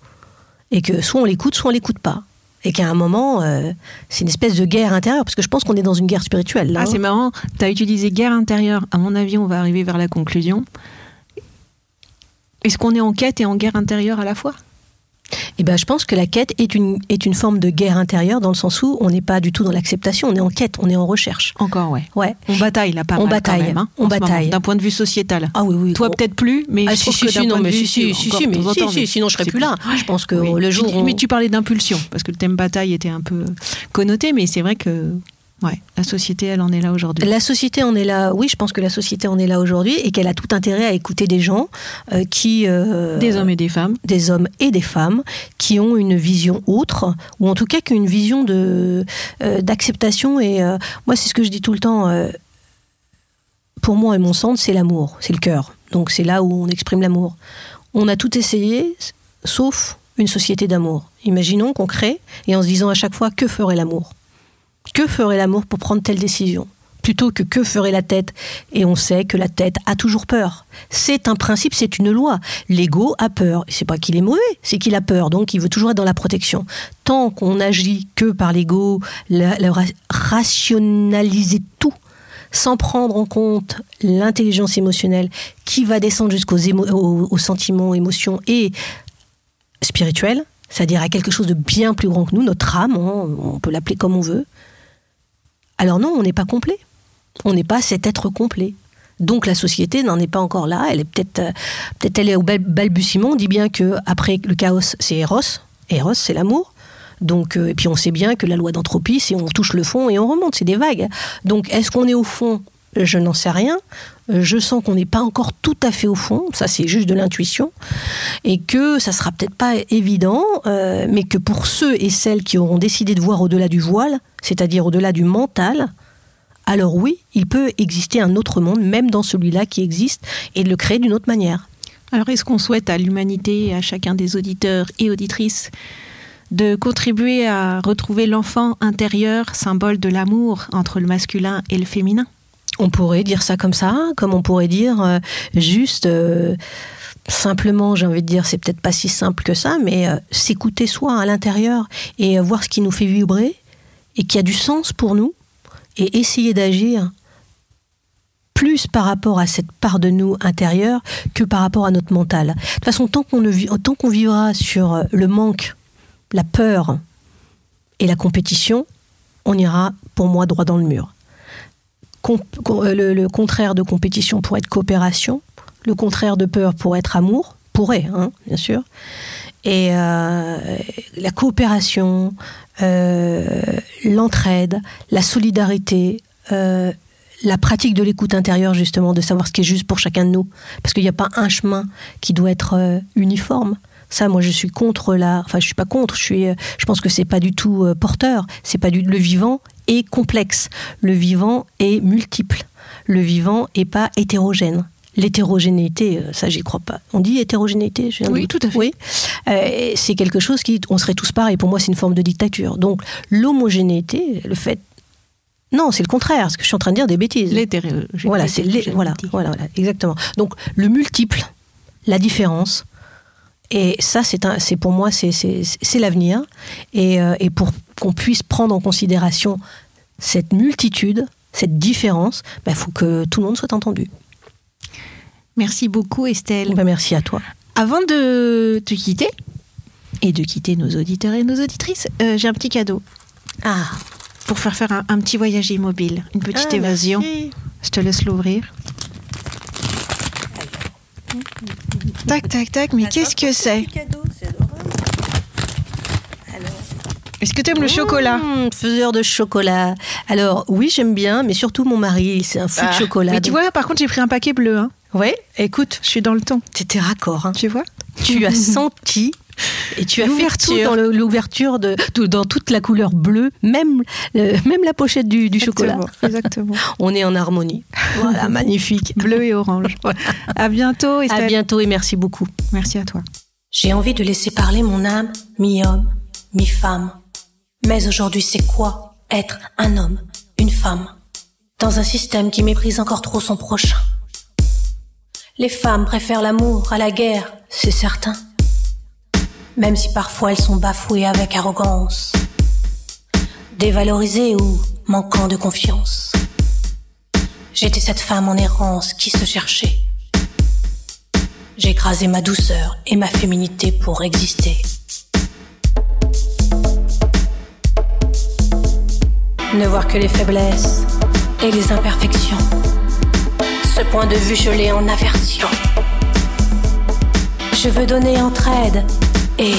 et que soit on l'écoute, soit on l'écoute pas. Et qu'à un moment, euh, c'est une espèce de guerre intérieure, parce que je pense qu'on est dans une guerre spirituelle. Là, ah, c'est marrant, tu as utilisé guerre intérieure. À mon avis, on va arriver vers la conclusion. Est-ce qu'on est en quête et en guerre intérieure à la fois? Eh ben, je pense que la quête est une, est une forme de guerre intérieure dans le sens où on n'est pas du tout dans l'acceptation, on est en quête, on est en recherche. Encore, ouais. ouais. On bataille là, pas On bataille. Même, hein, on bataille. D'un point de vue sociétal. Ah oui, oui. Toi, peut-être plus, mais ah, je si, si, que si, non, mais si, si, si, si, mais si, sinon je serais plus là. Je pense que le jour. Mais tu parlais d'impulsion, parce que le thème bataille était un peu connoté, mais c'est vrai que Ouais, la société, elle en est là aujourd'hui. La société en est là, oui, je pense que la société en est là aujourd'hui et qu'elle a tout intérêt à écouter des gens euh, qui... Euh, des hommes et des femmes. Des hommes et des femmes qui ont une vision autre, ou en tout cas qu'une vision de euh, d'acceptation. Et moi, c'est ce que je dis tout le temps. pour moi et mon centre, c'est l'amour, c'est le cœur. Donc c'est là où on exprime l'amour. On a tout essayé, sauf une société d'amour. Imaginons qu'on crée et en se disant à chaque fois que ferait l'amour? Que ferait l'amour pour prendre telle décision? Plutôt que que ferait la tête? Et on sait que la tête a toujours peur. C'est un principe, c'est une loi. L'ego a peur. C'est pas qu'il est mauvais, c'est qu'il a peur. Donc il veut toujours être dans la protection. Tant qu'on agit que par l'ego, rationaliser tout, sans prendre en compte l'intelligence émotionnelle qui va descendre jusqu'aux sentiments, émotions et spirituels, c'est-à-dire à quelque chose de bien plus grand que nous, notre âme, hein, on peut l'appeler comme on veut, alors non, on n'est pas complet. On n'est pas cet être complet. Donc la société n'en est pas encore là. Elle est peut-être, euh, peut-être elle est au balbutiement. On dit bien que après le chaos, c'est Eros. Eros, c'est l'amour. Donc, euh, et puis on sait bien que la loi d'entropie, c'est on touche le fond et on remonte, c'est des vagues. Donc, est-ce qu'on est au fond Je n'en sais rien. Je sens qu'on n'est pas encore tout à fait au fond. Ça, c'est juste de l'intuition, et que ça sera peut-être pas évident, euh, mais que pour ceux et celles qui auront décidé de voir au-delà du voile, c'est-à-dire au-delà du mental, alors oui, il peut exister un autre monde, même dans celui-là qui existe, et de le créer d'une autre manière. Alors est-ce qu'on souhaite à l'humanité, à chacun des auditeurs et auditrices, de contribuer à retrouver l'enfant intérieur, symbole de l'amour entre le masculin et le féminin? On pourrait dire ça comme ça, comme on pourrait dire euh, juste euh, simplement, j'ai envie de dire, c'est peut-être pas si simple que ça, mais euh, s'écouter soi à l'intérieur et voir ce qui nous fait vibrer et qui a du sens pour nous et essayer d'agir plus par rapport à cette part de nous intérieure que par rapport à notre mental. De toute façon, tant qu'on vivra sur le manque, la peur et la compétition, on ira, pour moi, droit dans le mur. Euh, le, contraire de compétition pourrait être coopération, le contraire de peur pourrait être amour, pourrait, hein, bien sûr. Et euh, la coopération, euh, l'entraide, la solidarité, la pratique de l'écoute intérieure, justement, de savoir ce qui est juste pour chacun de nous. Parce qu'il n'y a pas un chemin qui doit être uniforme. Ça, moi, je suis contre la. Enfin, je suis pas contre. Je suis. euh, Je pense que c'est pas du tout euh, porteur. C'est pas du. Le vivant est complexe. Le vivant est multiple. Le vivant est pas hétérogène. L'hétérogénéité, euh, ça, j'y crois pas. On dit hétérogénéité un Oui, tout à fait. Oui. Euh, c'est quelque chose qui. On serait tous pareils. Pour moi, c'est une forme de dictature. Donc, l'homogénéité, le fait. Non, c'est le contraire. Ce que je suis en train de dire, des bêtises. L'hétérogénéité. Voilà, c'est voilà, voilà, voilà, exactement. Donc le multiple, la différence, et ça, c'est pour moi, c'est l'avenir. Et, euh, et pour qu'on puisse prendre en considération cette multitude, cette différence, il faut que tout le monde soit entendu. Merci beaucoup Estelle. Ben, merci à toi. Avant de te quitter et de quitter nos auditeurs et nos auditrices, euh, j'ai un petit cadeau Ah, pour faire faire un, un petit voyage immobile, une petite Ah, évasion. merci. Je te laisse l'ouvrir. Tac, tac, tac, mais qu'est-ce que c'est Est-ce que tu aimes le chocolat Mmh, faiseur de chocolat. Alors oui, j'aime bien, mais surtout mon mari, c'est un fou de Ah, chocolat. Mais tu vois, par contre, j'ai pris un paquet bleu. Hein. Ouais, écoute, Je suis dans le ton. t'étais raccord. Hein. Tu vois tu as senti et tu as fait tout dans le- l'ouverture de, dans toute la couleur bleue, même euh, même la pochette du, du chocolat. Exactement. On est en harmonie. Voilà, magnifique. Bleu et orange. À bientôt, À bientôt et merci beaucoup. Merci à toi. J'ai envie de laisser parler mon âme, mi-homme, mi-femme. Mais aujourd'hui, c'est quoi être un homme, une femme? Dans un système qui méprise encore trop son prochain. Les femmes préfèrent l'amour à la guerre, c'est certain. Même si parfois elles sont bafouées avec arrogance. Dévalorisées ou manquant de confiance. J'étais cette femme en errance qui se cherchait. Écrasé ma douceur et ma féminité pour exister. Ne voir que les faiblesses et les imperfections. Ce point de vue, je l'ai en aversion. Je veux donner entraide et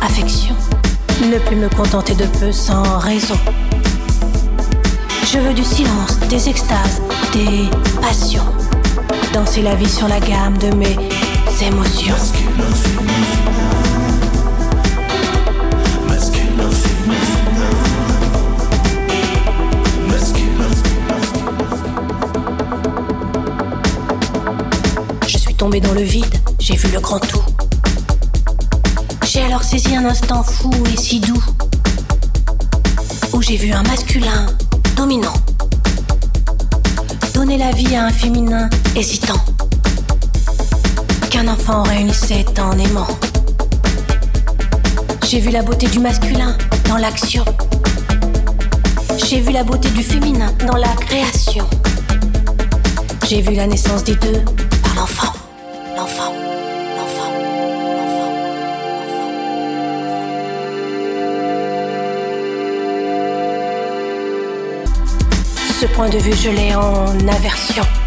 affection. Ne plus me contenter de peu sans raison. Je veux du silence, des extases, des passions. Danser la vie sur la gamme de mes émotions. Je suis tombée dans le vide, j'ai vu le grand tout. J'ai alors saisi un instant fou et si doux, où j'ai vu un masculin dominant donner la vie à un féminin hésitant, qu'un enfant réunissait en aimant. J'ai vu la beauté du masculin dans l'action. J'ai vu la beauté du féminin dans la création. J'ai vu la naissance des deux par l'enfant, l'enfant, point de vue, je l'ai en aversion.